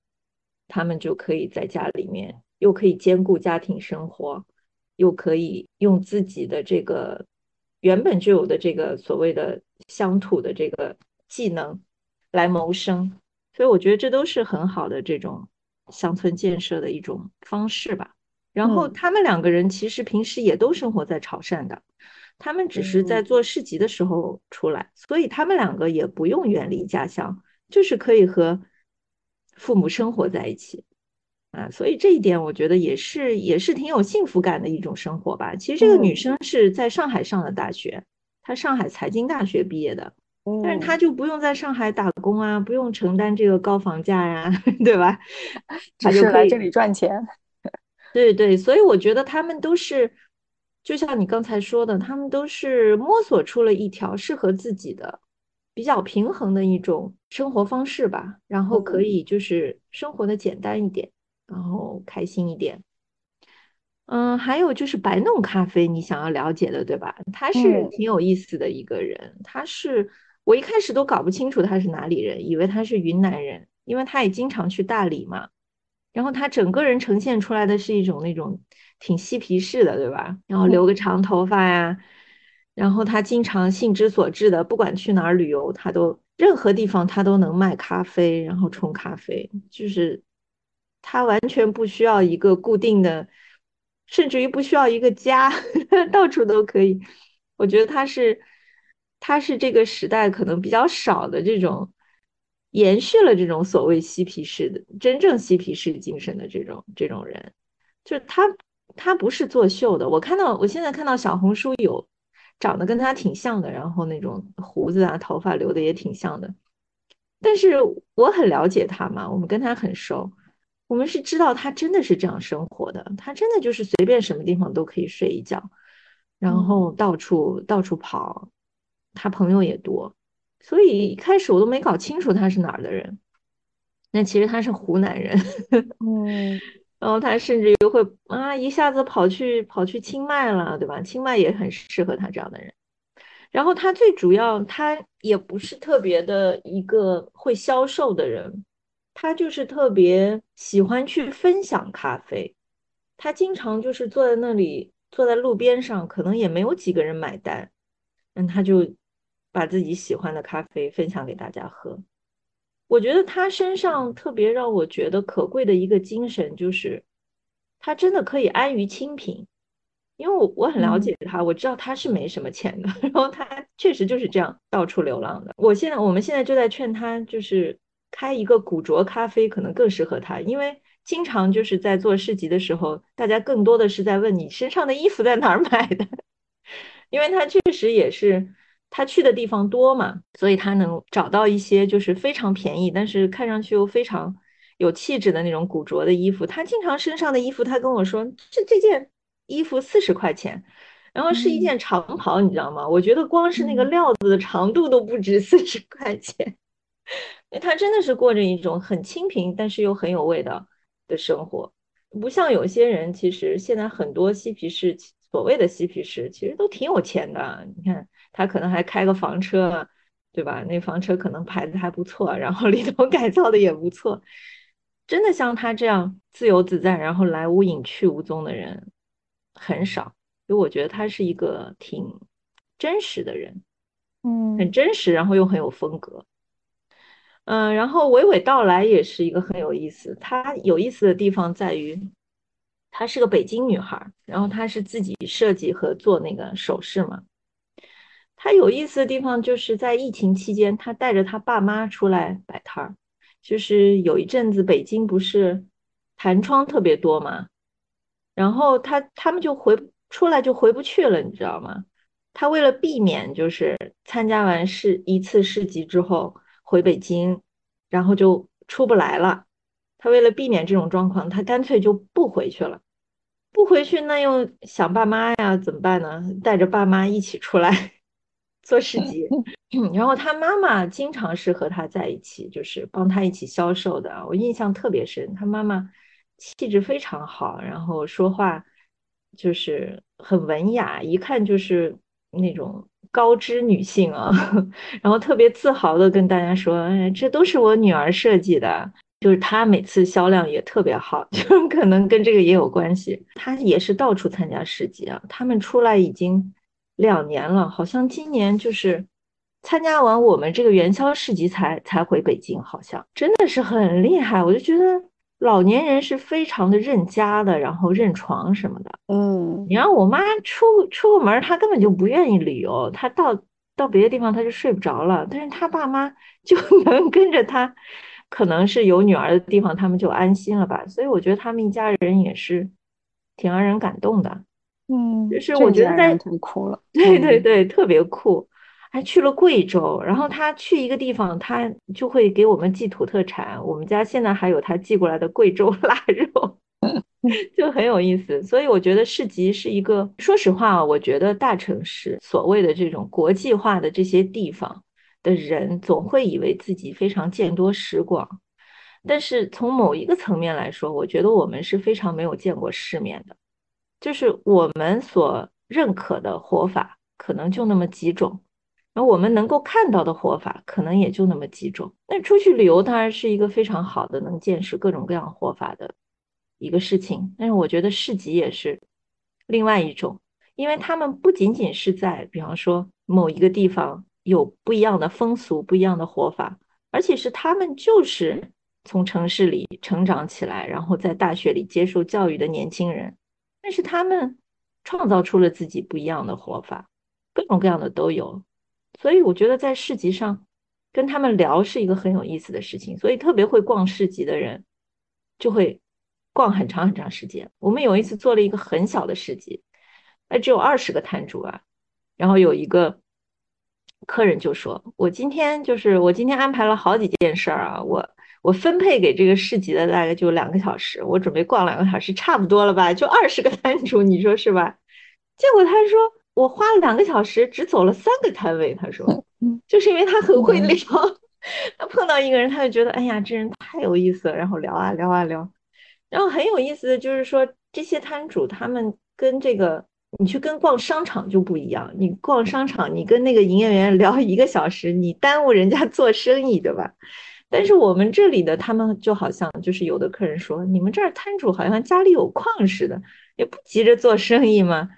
他们就可以在家里面又可以兼顾家庭生活，又可以用自己的这个原本就有的这个所谓的乡土的这个技能来谋生，所以我觉得这都是很好的这种乡村建设的一种方式吧。然后他们两个人其实平时也都生活在潮汕的。他们只是在做市集的时候出来，所以他们两个也不用远离家乡，就是可以和父母生活在一起啊。所以这一点我觉得也是也是挺有幸福感的一种生活吧。其实这个女生是在上海上的大学，她上海财经大学毕业的，但是他就不用在上海打工啊，不用承担这个高房价呀，对吧？他就来这里赚钱。对对，所以我觉得他们都是。就像你刚才说的，他们都是摸索出了一条适合自己的、比较平衡的一种生活方式吧，然后可以就是生活的简单一点，然后开心一点。嗯，还有就是白弄咖啡，你想要了解的对吧？他是挺有意思的一个人，他是我一开始都搞不清楚他是哪里人，以为他是云南人，因为他也经常去大理嘛。然后他整个人呈现出来的是一种那种。挺嬉皮士的，对吧？然后留个长头发呀，然后他经常兴之所至的，不管去哪儿旅游，他都任何地方他都能卖咖啡，然后冲咖啡，就是他完全不需要一个固定的，甚至于不需要一个家，到处都可以。我觉得他是他是这个时代可能比较少的这种延续了这种所谓嬉皮士的真正嬉皮士精神的这种这种人，就他。他不是作秀的，我看到我现在看到小红书有长得跟他挺像的，然后那种胡子啊、头发留的也挺像的。但是我很了解他嘛，我们跟他很熟，我们是知道他真的是这样生活的，他真的就是随便什么地方都可以睡一觉，然后到处到处跑，他朋友也多，所以一开始我都没搞清楚他是哪儿的人，那其实他是湖南人，嗯。然后他甚至于会啊，一下子跑去跑去清迈了，对吧？清迈也很适合他这样的人。然后他最主要，他也不是特别的一个会销售的人，他就是特别喜欢去分享咖啡。他经常就是坐在那里，坐在路边上，可能也没有几个人买单，嗯，他就把自己喜欢的咖啡分享给大家喝。我觉得他身上特别让我觉得可贵的一个精神，就是他真的可以安于清贫。因为我我很了解他，我知道他是没什么钱的，然后他确实就是这样到处流浪的。我现在我们现在就在劝他，就是开一个古着咖啡，可能更适合他，因为经常就是在做市集的时候，大家更多的是在问你身上的衣服在哪儿买的，因为他确实也是。他去的地方多嘛，所以他能找到一些就是非常便宜，但是看上去又非常有气质的那种古着的衣服。他经常身上的衣服，他跟我说，这这件衣服四十块钱，然后是一件长袍，你知道吗？我觉得光是那个料子的长度都不止四十块钱。他真的是过着一种很清贫，但是又很有味道的生活，不像有些人，其实现在很多嬉皮士，所谓的嬉皮士，其实都挺有钱的。你看。他可能还开个房车，对吧？那房车可能牌子还不错，然后里头改造的也不错。真的像他这样自由自在，然后来无影去无踪的人很少，所以我觉得他是一个挺真实的人，嗯，很真实，然后又很有风格。嗯，然后娓娓道来也是一个很有意思。他有意思的地方在于，她是个北京女孩，然后她是自己设计和做那个首饰嘛。他有意思的地方就是在疫情期间，他带着他爸妈出来摆摊儿。就是有一阵子北京不是弹窗特别多嘛，然后他他们就回出来就回不去了，你知道吗？他为了避免就是参加完市一次市集之后回北京，然后就出不来了。他为了避免这种状况，他干脆就不回去了。不回去那又想爸妈呀，怎么办呢？带着爸妈一起出来做市集。然后他妈妈经常是和他在一起，就是帮他一起销售的。我印象特别深，他妈妈气质非常好，然后说话就是很文雅，一看就是。那种高知女性啊，然后特别自豪的跟大家说：“哎，这都是我女儿设计的。”就是她每次销量也特别好，就可能跟这个也有关系。她也是到处参加市集啊，他们出来已经两年了，好像今年就是参加完我们这个元宵市集才才回北京，好像真的是很厉害。我就觉得。老年人是非常的认家的，然后认床什么的。嗯，你让我妈出出个门，她根本就不愿意旅游，她到到别的地方她就睡不着了。但是她爸妈就 能跟着她，可能是有女儿的地方，他们就安心了吧。所以我觉得他们一家人也是挺让人感动的。嗯，就是我觉得在太酷了，对对对，特别酷。还去了贵州，然后他去一个地方，他就会给我们寄土特产。我们家现在还有他寄过来的贵州 腊肉，就很有意思。所以我觉得市集是一个，说实话，我觉得大城市所谓的这种国际化的这些地方的人，总会以为自己非常见多识广，但是从某一个层面来说，我觉得我们是非常没有见过世面的，就是我们所认可的活法，可能就那么几种。然后我们能够看到的活法可能也就那么几种。那出去旅游当然是一个非常好的能见识各种各样活法的一个事情。但是我觉得市集也是另外一种，因为他们不仅仅是在，比方说某一个地方有不一样的风俗、不一样的活法，而且是他们就是从城市里成长起来，然后在大学里接受教育的年轻人，但是他们创造出了自己不一样的活法，各种各样的都有。所以我觉得在市集上跟他们聊是一个很有意思的事情。所以特别会逛市集的人就会逛很长很长时间。我们有一次做了一个很小的市集，哎，只有二十个摊主啊。然后有一个客人就说：“我今天就是我今天安排了好几件事儿啊，我我分配给这个市集的大概就两个小时，我准备逛两个小时，差不多了吧？就二十个摊主，你说是吧？”结果他说。我花了两个小时，只走了三个摊位。他说，就是因为他很会聊，他碰到一个人，他就觉得，哎呀，这人太有意思了。然后聊啊聊啊聊，然后很有意思的就是说，这些摊主他们跟这个你去跟逛商场就不一样。你逛商场，你跟那个营业员聊一个小时，你耽误人家做生意，对吧？但是我们这里的他们就好像就是有的客人说，你们这儿摊主好像家里有矿似的，也不急着做生意嘛？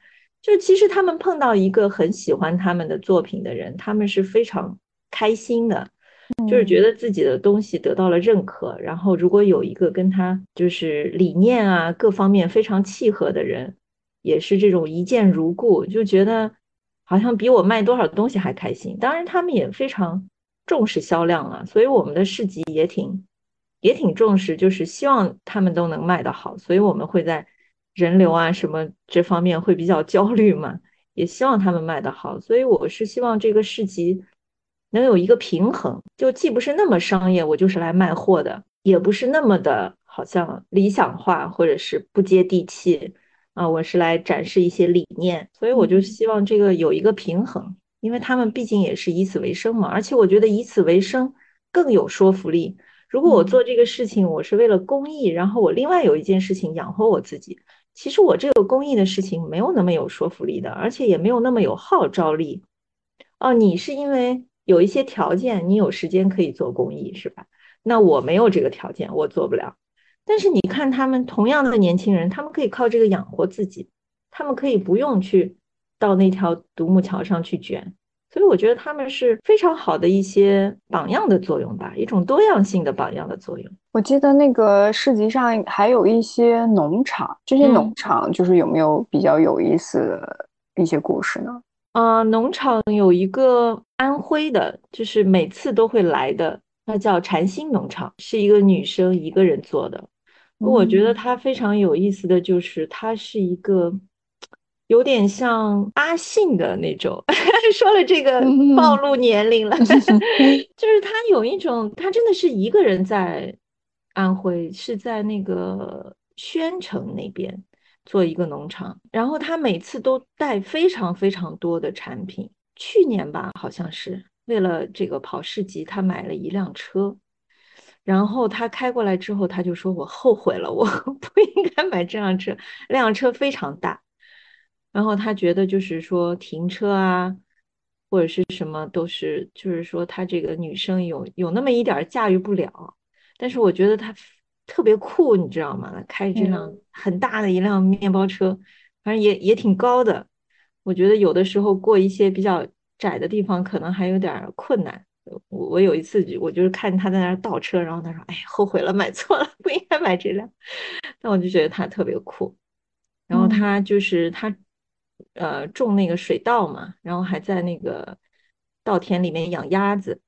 就其实他们碰到一个很喜欢他们的作品的人，他们是非常开心的，就是觉得自己的东西得到了认可。然后如果有一个跟他就是理念啊各方面非常契合的人，也是这种一见如故，就觉得好像比我卖多少东西还开心。当然他们也非常重视销量了，所以我们的市集也挺也挺重视，就是希望他们都能卖得好。所以我们会在。人流啊，什么这方面会比较焦虑嘛？也希望他们卖得好，所以我是希望这个市集能有一个平衡，就既不是那么商业，我就是来卖货的，也不是那么的好像理想化或者是不接地气啊，我是来展示一些理念，所以我就希望这个有一个平衡，因为他们毕竟也是以此为生嘛，而且我觉得以此为生更有说服力。如果我做这个事情，我是为了公益，然后我另外有一件事情养活我自己。其实我这个公益的事情没有那么有说服力的，而且也没有那么有号召力。哦，你是因为有一些条件，你有时间可以做公益，是吧？那我没有这个条件，我做不了。但是你看他们同样的年轻人，他们可以靠这个养活自己，他们可以不用去到那条独木桥上去卷。所以我觉得他们是非常好的一些榜样的作用吧，一种多样性的榜样的作用。我记得那个市集上还有一些农场，这些农场就是有没有比较有意思的一些故事呢？啊，农场有一个安徽的，就是每次都会来的，那叫禅心农场，是一个女生一个人做的。我觉得它非常有意思的就是，它是一个有点像阿信的那种。说了这个暴露年龄了，就是他有一种，他真的是一个人在安徽，是在那个宣城那边。做一个农场，然后他每次都带非常非常多的产品。去年吧，好像是为了这个跑市集，他买了一辆车。然后他开过来之后，他就说：“我后悔了，我 不应该买这辆车。那辆车非常大，然后他觉得就是说停车啊，或者是什么都是，就是说他这个女生有有那么一点驾驭不了。但是我觉得他。”特别酷，你知道吗？开这辆很大的一辆面包车，反正也也挺高的。我觉得有的时候过一些比较窄的地方，可能还有点困难。我我有一次，我就是看他在那儿倒车，然后他说：“哎，后悔了，买错了，不应该买这辆。”但我就觉得他特别酷。然后他就是他，呃，种那个水稻嘛，然后还在那个稻田里面养鸭子，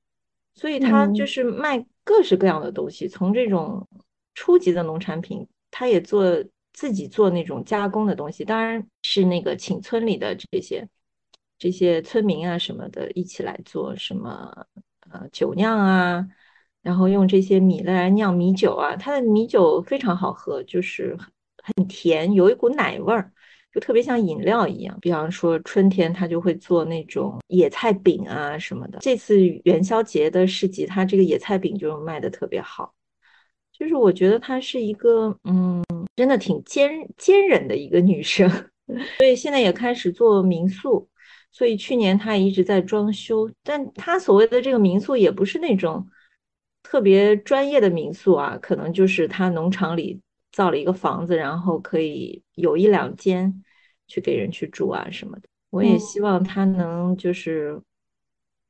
所以他就是卖各式各样的东西，从这种。初级的农产品，他也做自己做那种加工的东西，当然是那个请村里的这些这些村民啊什么的一起来做什么呃酒酿啊，然后用这些米来酿米酒啊，它的米酒非常好喝，就是很很甜，有一股奶味儿，就特别像饮料一样。比方说春天他就会做那种野菜饼啊什么的。这次元宵节的市集，他这个野菜饼就卖的特别好。就是我觉得她是一个，嗯，真的挺坚坚韧的一个女生，所以现在也开始做民宿。所以去年她一直在装修，但她所谓的这个民宿也不是那种特别专业的民宿啊，可能就是她农场里造了一个房子，然后可以有一两间去给人去住啊什么的。我也希望他能就是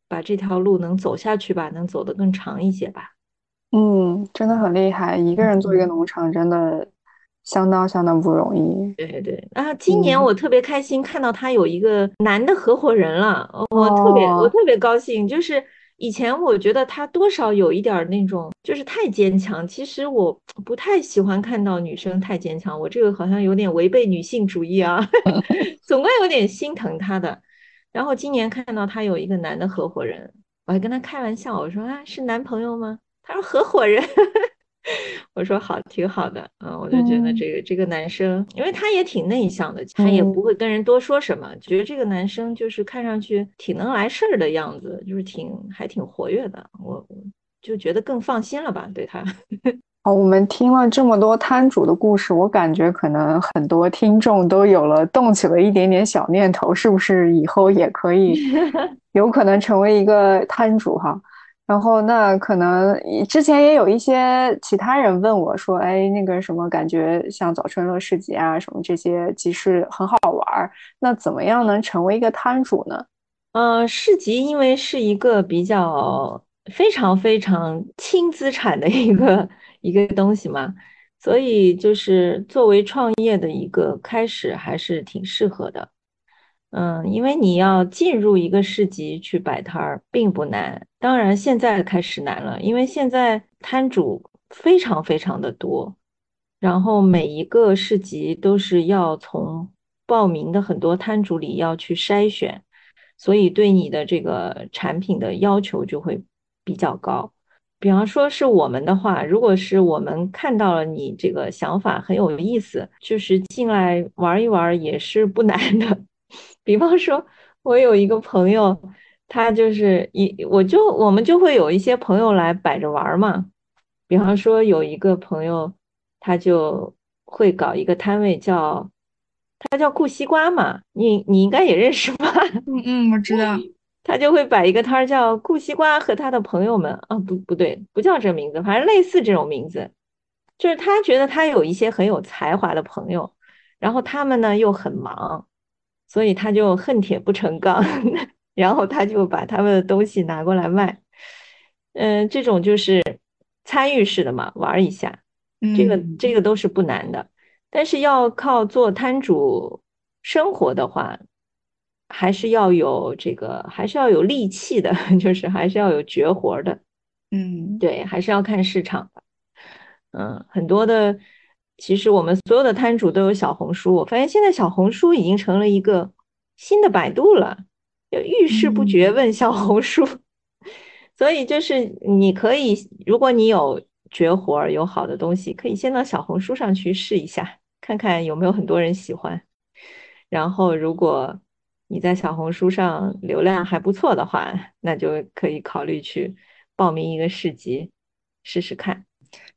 把这条路能走下去吧，能走得更长一些吧。嗯，真的很厉害，一个人做一个农场，真的相当相当不容易。对对，啊，今年我特别开心看到他有一个男的合伙人了，我特别我特别高兴。就是以前我觉得他多少有一点那种，就是太坚强。其实我不太喜欢看到女生太坚强，我这个好像有点违背女性主义啊，总归有点心疼他的。然后今年看到他有一个男的合伙人，我还跟他开玩笑，我说啊，是男朋友吗？他说合伙人，我说好，挺好的，嗯，我就觉得这个这个男生，因为他也挺内向的，他也不会跟人多说什么，觉得这个男生就是看上去挺能来事儿的样子，就是挺还挺活跃的，我就觉得更放心了吧，对他。好，我们听了这么多摊主的故事，我感觉可能很多听众都有了动起了一点点小念头，是不是以后也可以 有可能成为一个摊主哈？然后那可能之前也有一些其他人问我说：“哎，那个什么，感觉像早春乐市集啊，什么这些集市很好玩儿，那怎么样能成为一个摊主呢？”呃，市集因为是一个比较非常非常轻资产的一个一个东西嘛，所以就是作为创业的一个开始，还是挺适合的。嗯，因为你要进入一个市集去摆摊儿并不难，当然现在开始难了，因为现在摊主非常非常的多，然后每一个市集都是要从报名的很多摊主里要去筛选，所以对你的这个产品的要求就会比较高。比方说是我们的话，如果是我们看到了你这个想法很有意思，就是进来玩一玩也是不难的。比方说，我有一个朋友，他就是一，我就我们就会有一些朋友来摆着玩嘛。比方说，有一个朋友，他就会搞一个摊位，叫他叫顾西瓜嘛，你你应该也认识吧？嗯嗯，我知道。他就会摆一个摊儿，叫顾西瓜和他的朋友们啊，不不对，不叫这名字，反正类似这种名字，就是他觉得他有一些很有才华的朋友，然后他们呢又很忙。所以他就恨铁不成钢，然后他就把他们的东西拿过来卖。嗯，这种就是参与式的嘛，玩一下，这个这个都是不难的。但是要靠做摊主生活的话，还是要有这个，还是要有力气的，就是还是要有绝活的。嗯，对，还是要看市场的。嗯，很多的，其实我们所有的摊主都有小红书。我发现现在小红书已经成了一个新的百度了，就遇事不决问小红书。所以就是你可以，如果你有绝活儿、有好的东西，可以先到小红书上去试一下，看看有没有很多人喜欢。然后，如果你在小红书上流量还不错的话，那就可以考虑去报名一个市集试试看。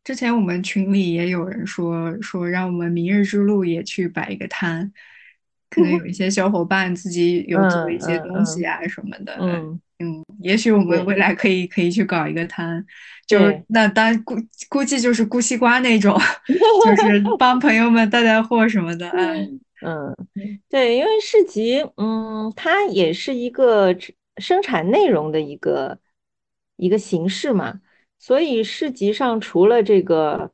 之前我们群里也有人说说让我们明日之路也去摆一个摊，可能有一些小伙伴自己有做一些东西啊什么的。嗯。嗯，也许我们未来可以可以去搞一个摊，就是那当估估计就是咕西瓜那种，就是帮朋友们带带货什么的。嗯。嗯，对，因为市集，嗯，它也是一个生产内容的一个一个形式嘛，所以市集上除了这个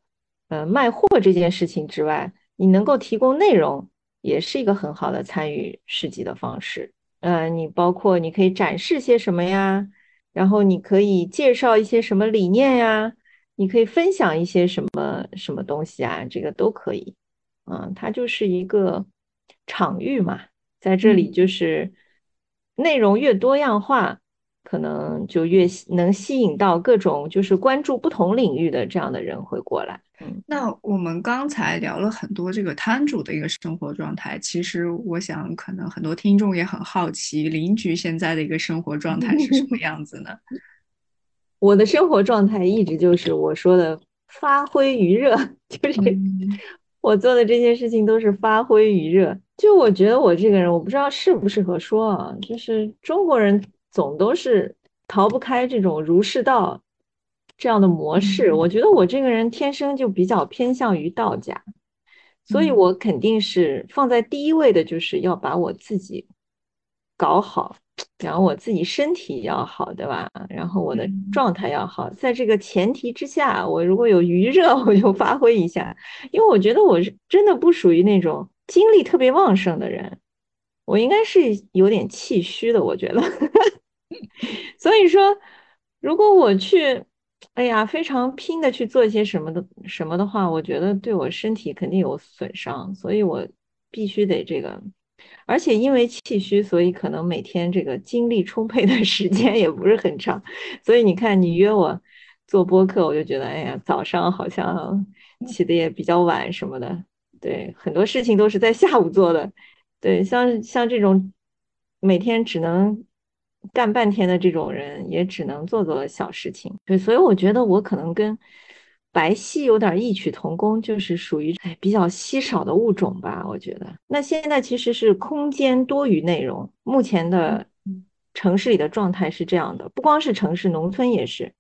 呃卖货这件事情之外，你能够提供内容，也是一个很好的参与市集的方式。呃，你包括你可以展示些什么呀？然后你可以介绍一些什么理念呀？你可以分享一些什么什么东西啊？这个都可以。嗯，它就是一个场域嘛，在这里就是内容越多样化，可能就越能吸引到各种就是关注不同领域的这样的人会过来。那我们刚才聊了很多这个摊主的一个生活状态，其实我想可能很多听众也很好奇，邻居现在的一个生活状态是什么样子呢？我的生活状态一直就是我说的发挥余热，就是 我做的这些事情都是发挥余热。就我觉得我这个人，我不知道适不适合说啊，就是中国人总都是逃不开这种儒释道。这样的模式，我觉得我这个人天生就比较偏向于道家，所以我肯定是放在第一位的，就是要把我自己搞好，然后我自己身体要好，对吧？然后我的状态要好，在这个前提之下，我如果有余热，我就发挥一下，因为我觉得我是真的不属于那种精力特别旺盛的人，我应该是有点气虚的，我觉得。所以说，如果我去。哎呀，非常拼的去做一些什么的什么的话，我觉得对我身体肯定有损伤，所以我必须得这个。而且因为气虚，所以可能每天这个精力充沛的 时间也不是很长。所以你看，你约我做播客，我就觉得，哎呀，早上好像起的也比较晚什么的。对，很多事情都是在下午做的。对，像像这种每天只能。干半天的这种人，也只能做做小事情。对，所以我觉得我可能跟白皙有点异曲同工，就是属于哎比较稀少的物种吧。我觉得，那现在其实是空间多于内容。目前的城市里的状态是这样的，不光是城市，农村也是，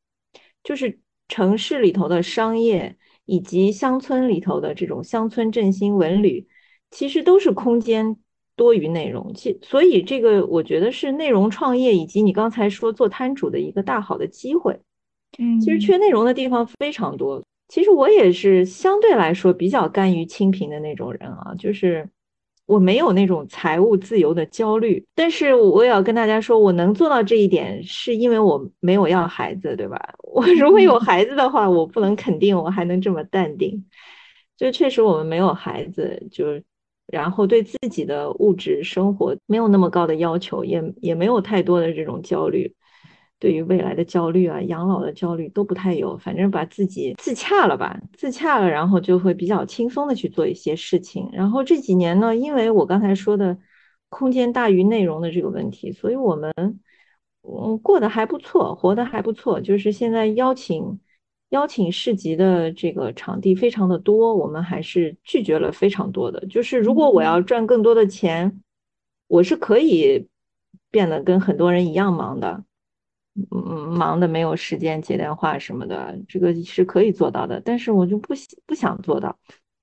就是城市里头的商业以及乡村里头的这种乡村振兴文旅，其实都是空间。多于内容，其所以这个我觉得是内容创业以及你刚才说做摊主的一个大好的机会。嗯，其实缺内容的地方非常多。其实我也是相对来说比较甘于清贫的那种人啊，就是我没有那种财务自由的焦虑。但是我也要跟大家说，我能做到这一点，是因为我没有要孩子，对吧？我如果有孩子的话，我不能肯定我还能这么淡定。就确实我们没有孩子，就。然后对自己的物质生活没有那么高的要求，也也没有太多的这种焦虑，对于未来的焦虑啊、养老的焦虑都不太有。反正把自己自洽了吧，自洽了，然后就会比较轻松的去做一些事情。然后这几年呢，因为我刚才说的空间大于内容的这个问题，所以我们嗯过得还不错，活得还不错。就是现在邀请。邀请市集的这个场地非常的多，我们还是拒绝了非常多的。就是如果我要赚更多的钱，我是可以变得跟很多人一样忙的，嗯，忙的没有时间接电话什么的，这个是可以做到的。但是我就不不想做到。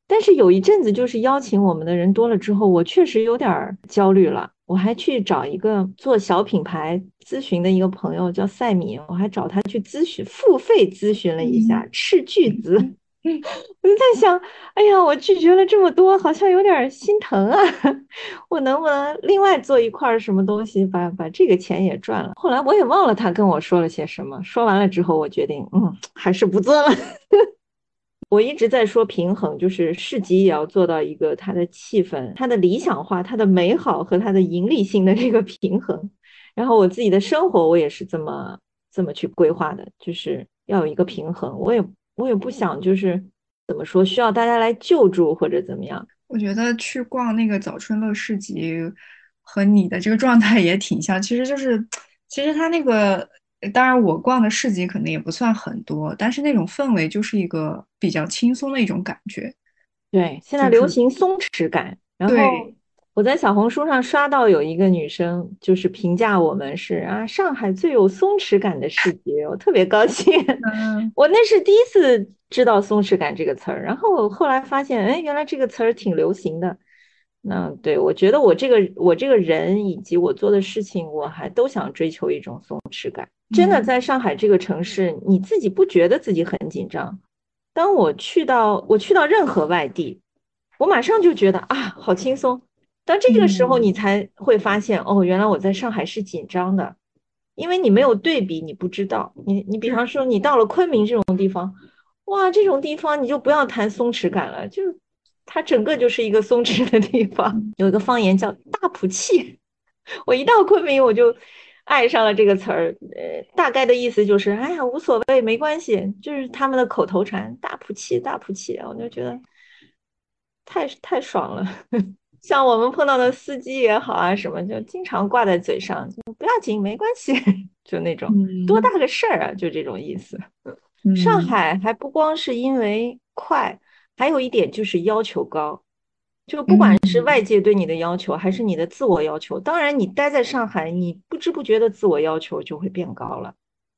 但是有一阵子就是邀请我们的人多了之后，我确实有点焦虑了，我还去找一个做小品牌咨询的一个朋友叫赛米，我还找他去咨询，付费咨询了一下斥巨资。我就在想，哎呀，我拒绝了这么多，好像有点心疼啊。我能不能另外做一块什么东西，把把这个钱也赚了？后来我也忘了他跟我说了些什么。说完了之后，我决定，嗯，还是不做了。我一直在说平衡，就是市集也要做到一个它的气氛、它的理想化、它的美好和它的盈利性的这个平衡。然后我自己的生活，我也是这么这么去规划的，就是要有一个平衡。我也我也不想就是怎么说，需要大家来救助或者怎么样。我觉得去逛那个早春乐市集和你的这个状态也挺像，其实就是，其实它那个。当然，我逛的市集可能也不算很多，但是那种氛围就是一个比较轻松的一种感觉。对，现在流行松弛感。然后我在小红书上刷到有一个女生，就是评价我们是啊，上海最有松弛感的市集，我特别高兴。嗯我那是第一次知道“松弛感”这个词儿，然后后来发现，哎，原来这个词儿挺流行的。那对我觉得我这个我这个人以及我做的事情，我还都想追求一种松弛感。真的，在上海这个城市，你自己不觉得自己很紧张。当我去到我去到任何外地，我马上就觉得啊，好轻松。当这个时候，你才会发现，哦，原来我在上海是紧张的，因为你没有对比，你不知道。你你比方说，你到了昆明这种地方，哇，这种地方你就不要谈松弛感了，就它整个就是一个松弛的地方。有一个方言叫大普气，我一到昆明我就。爱上了这个词儿，呃，大概的意思就是，哎呀，无所谓，没关系，就是他们的口头禅，大普气，大普气，我就觉得太太爽了。像我们碰到的司机也好啊，什么就经常挂在嘴上，就不要紧，没关系，就那种多大个事儿啊，就这种意思。上海还不光是因为快，还有一点就是要求高。就不管是外界对你的要求，还是你的自我要求，当然你待在上海，你不知不觉的自我要求就会变高了。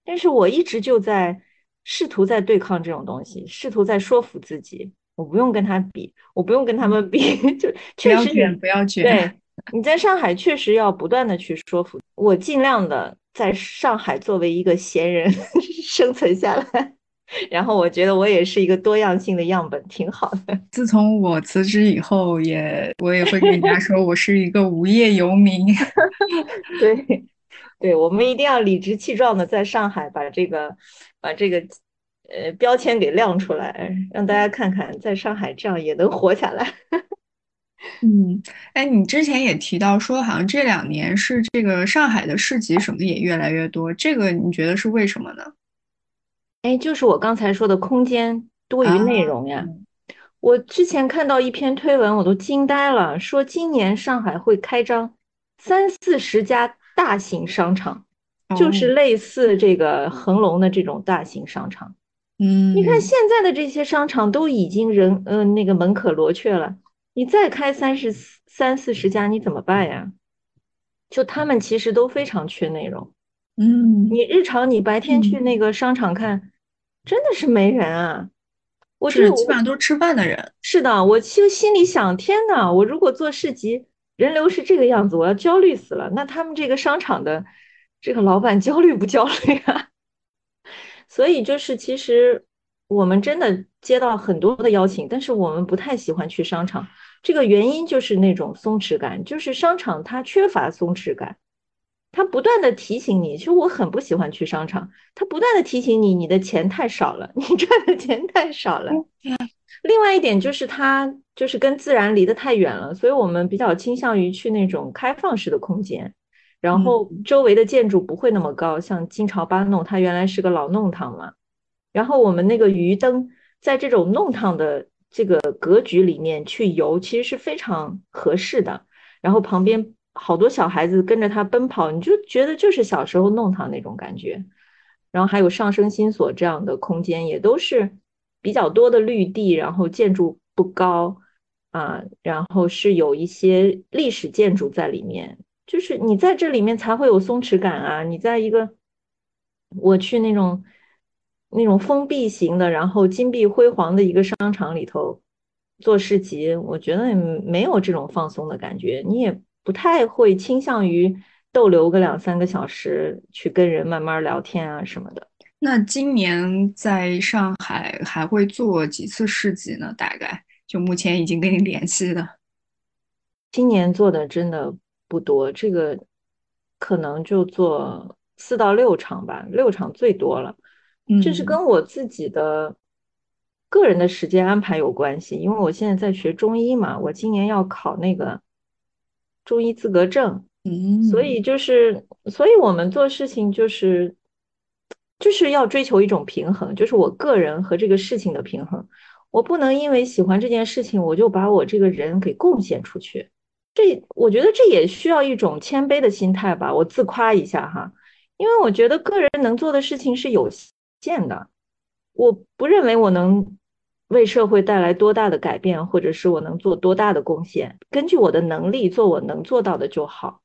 但是我一直就在试图在对抗这种东西，试图在说服自己，我不用跟他比，我不用跟他们比，就确实不要卷。对，你在上海确实要不断的去说服我，尽量的在上海作为一个闲人 生存下来。然后我觉得我也是一个多样性的样本，挺好的。自从我辞职以后，也我也会跟人家说我是一个无业游民。对，对，我们一定要理直气壮的在上海把这个把这个呃标签给亮出来，让大家看看在上海这样也能活下来。嗯，哎，你之前也提到说，好像这两年是这个上海的市集什么也越来越多，这个你觉得是为什么呢？哎，就是我刚才说的空间多于内容呀。我之前看到一篇推文，我都惊呆了，说今年上海会开张三四十家大型商场，就是类似这个恒隆的这种大型商场。嗯，你看现在的这些商场都已经人嗯那个门可罗雀了，你再开三十三四十家，你怎么办呀？就他们其实都非常缺内容。嗯，你日常你白天去那个商场看，真的是没人啊！我是基本上都是吃饭的人。是的，我就心里想，天呐，我如果做市集，人流是这个样子，我要焦虑死了。那他们这个商场的这个老板焦虑不焦虑啊？所以就是，其实我们真的接到很多的邀请，但是我们不太喜欢去商场。这个原因就是那种松弛感，就是商场它缺乏松弛感。他不断的提醒你，其实我很不喜欢去商场。他不断的提醒你，你的钱太少了，你赚的钱太少了。另外一点就是，它就是跟自然离得太远了，所以我们比较倾向于去那种开放式的空间，然后周围的建筑不会那么高，像金朝八弄，它原来是个老弄堂嘛。然后我们那个鱼灯在这种弄堂的这个格局里面去游，其实是非常合适的。然后旁边。好多小孩子跟着他奔跑，你就觉得就是小时候弄堂那种感觉。然后还有上升新所这样的空间，也都是比较多的绿地，然后建筑不高啊，然后是有一些历史建筑在里面，就是你在这里面才会有松弛感啊。你在一个我去那种那种封闭型的，然后金碧辉煌的一个商场里头做市集，我觉得没有这种放松的感觉，你也。不太会倾向于逗留个两三个小时去跟人慢慢聊天啊什么的。那今年在上海还会做几次市集呢？大概就目前已经跟你联系的，今年做的真的不多，这个可能就做四到六场吧，六场最多了。这是跟我自己的个人的时间安排有关系，因为我现在在学中医嘛，我今年要考那个中医资格证，嗯，所以就是，所以我们做事情就是就是要追求一种平衡，就是我个人和这个事情的平衡。我不能因为喜欢这件事情，我就把我这个人给贡献出去。这我觉得这也需要一种谦卑的心态吧。我自夸一下哈，因为我觉得个人能做的事情是有限。的，我不认为我能为社会带来多大的改变，或者是我能做多大的贡献。根据我的能力做我能做到的就好。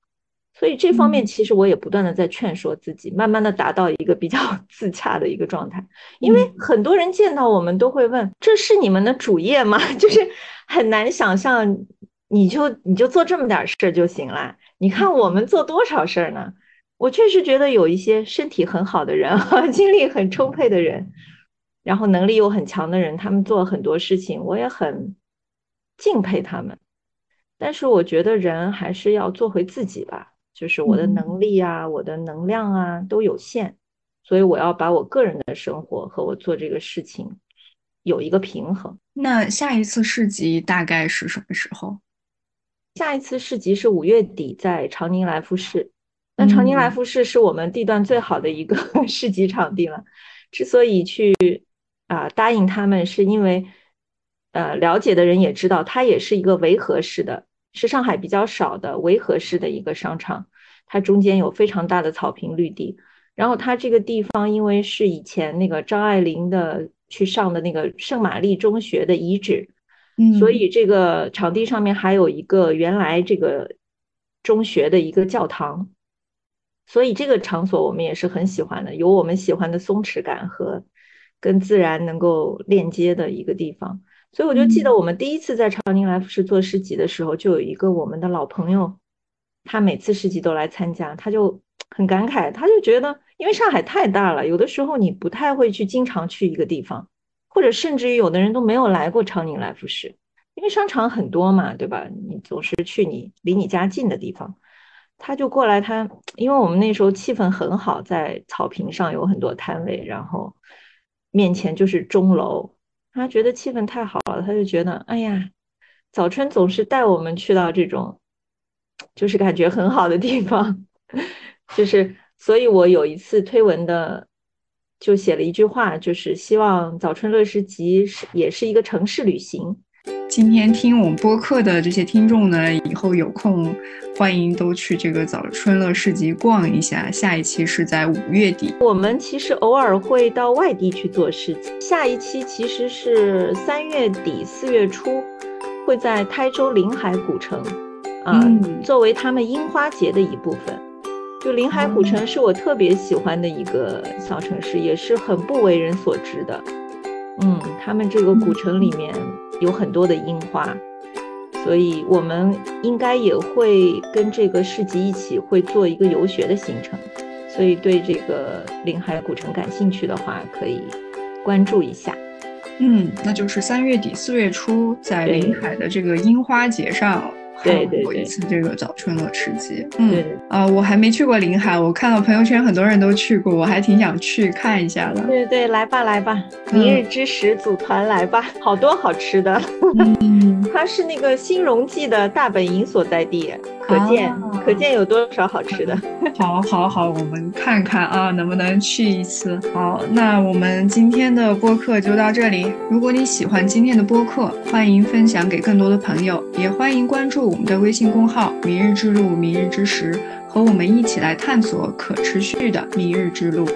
所以这方面其实我也不断的在劝说自己，慢慢的达到一个比较 自洽的一个状态。因为很多人见到我们都会问：“这是你们的主业吗？” 就是很难想象，你就你就做这么点事儿就行了。你看我们做多少事儿呢？我确实觉得有一些身体很好的人，哈，精力很充沛的人，然后能力又很强的人，他们做很多事情，我也很敬佩他们。但是我觉得人还是要做回自己吧，就是我的能力啊，我的能量啊都有限，所以我要把我个人的生活和我做这个事情有一个平衡。那下一次市集大概是什么时候？下一次市集是五月底，在长宁来福士。那长宁来福士是我们地段最好的一个 市集场地了。之所以去啊答应他们，是因为呃了解的人也知道，它也是一个维和式的，是上海比较少的维和式的一个商场。它中间有非常大的草坪绿地，然后它这个地方因为是以前那个张爱玲的去上的那个圣玛丽中学的遗址，嗯，所以这个场地上面还有一个原来这个中学的一个教堂。所以这个场所我们也是很喜欢的，有我们喜欢的松弛感和跟自然能够链接的一个地方。所以我就记得我们第一次在长宁来福士做市集的时候，就有一个我们的老朋友，他每次市集都来参加，他就很感慨，他就觉得因为上海太大了，有的时候你不太会去经常去一个地方，或者甚至于有的人都没有来过长宁来福士，因为商场很多嘛，对吧？你总是去你离你家近的地方。他就过来，他因为我们那时候气氛很好，在草坪上有很多摊位，然后面前就是钟楼，他觉得气氛太好了，他就觉得，哎呀，早春总是带我们去到这种，就是感觉很好的地方，就是，所以我有一次推文的，就写了一句话，就是希望早春乐市集是也是一个城市旅行。今天听我们播客的这些听众呢，以后有空欢迎都去这个早春乐市集逛一下。下一期是在五月底，我们其实偶尔会到外地去做事情。下一期其实是三月底四月初，会在台州临海古城，啊，作为他们樱花节的一部分。就临海古城是我特别喜欢的一个小城市，也是很不为人所知的。嗯，他们这个古城里面。有很多的樱花，所以我们应该也会跟这个市集一起会做一个游学的行程。所以对这个临海古城感兴趣的话，可以关注一下。嗯，那就是三月底四月初在临海的这个樱花节上。对对过一次这个早春乐吃鸡，嗯啊，我还没去过临海，我看到朋友圈很多人都去过，我还挺想去看一下的。对对，来吧来吧，明日之时组团来吧，好多好吃的。嗯，它是那个新荣记的大本营所在地，可见可见有多少好吃的。好，好，好，我们看看啊，能不能去一次。好，那我们今天的播客就到这里。如果你喜欢今天的播客，欢迎分享给更多的朋友，也欢迎关注。我们的微信公号“明日之路，明日之时”，和我们一起来探索可持续的明日之路。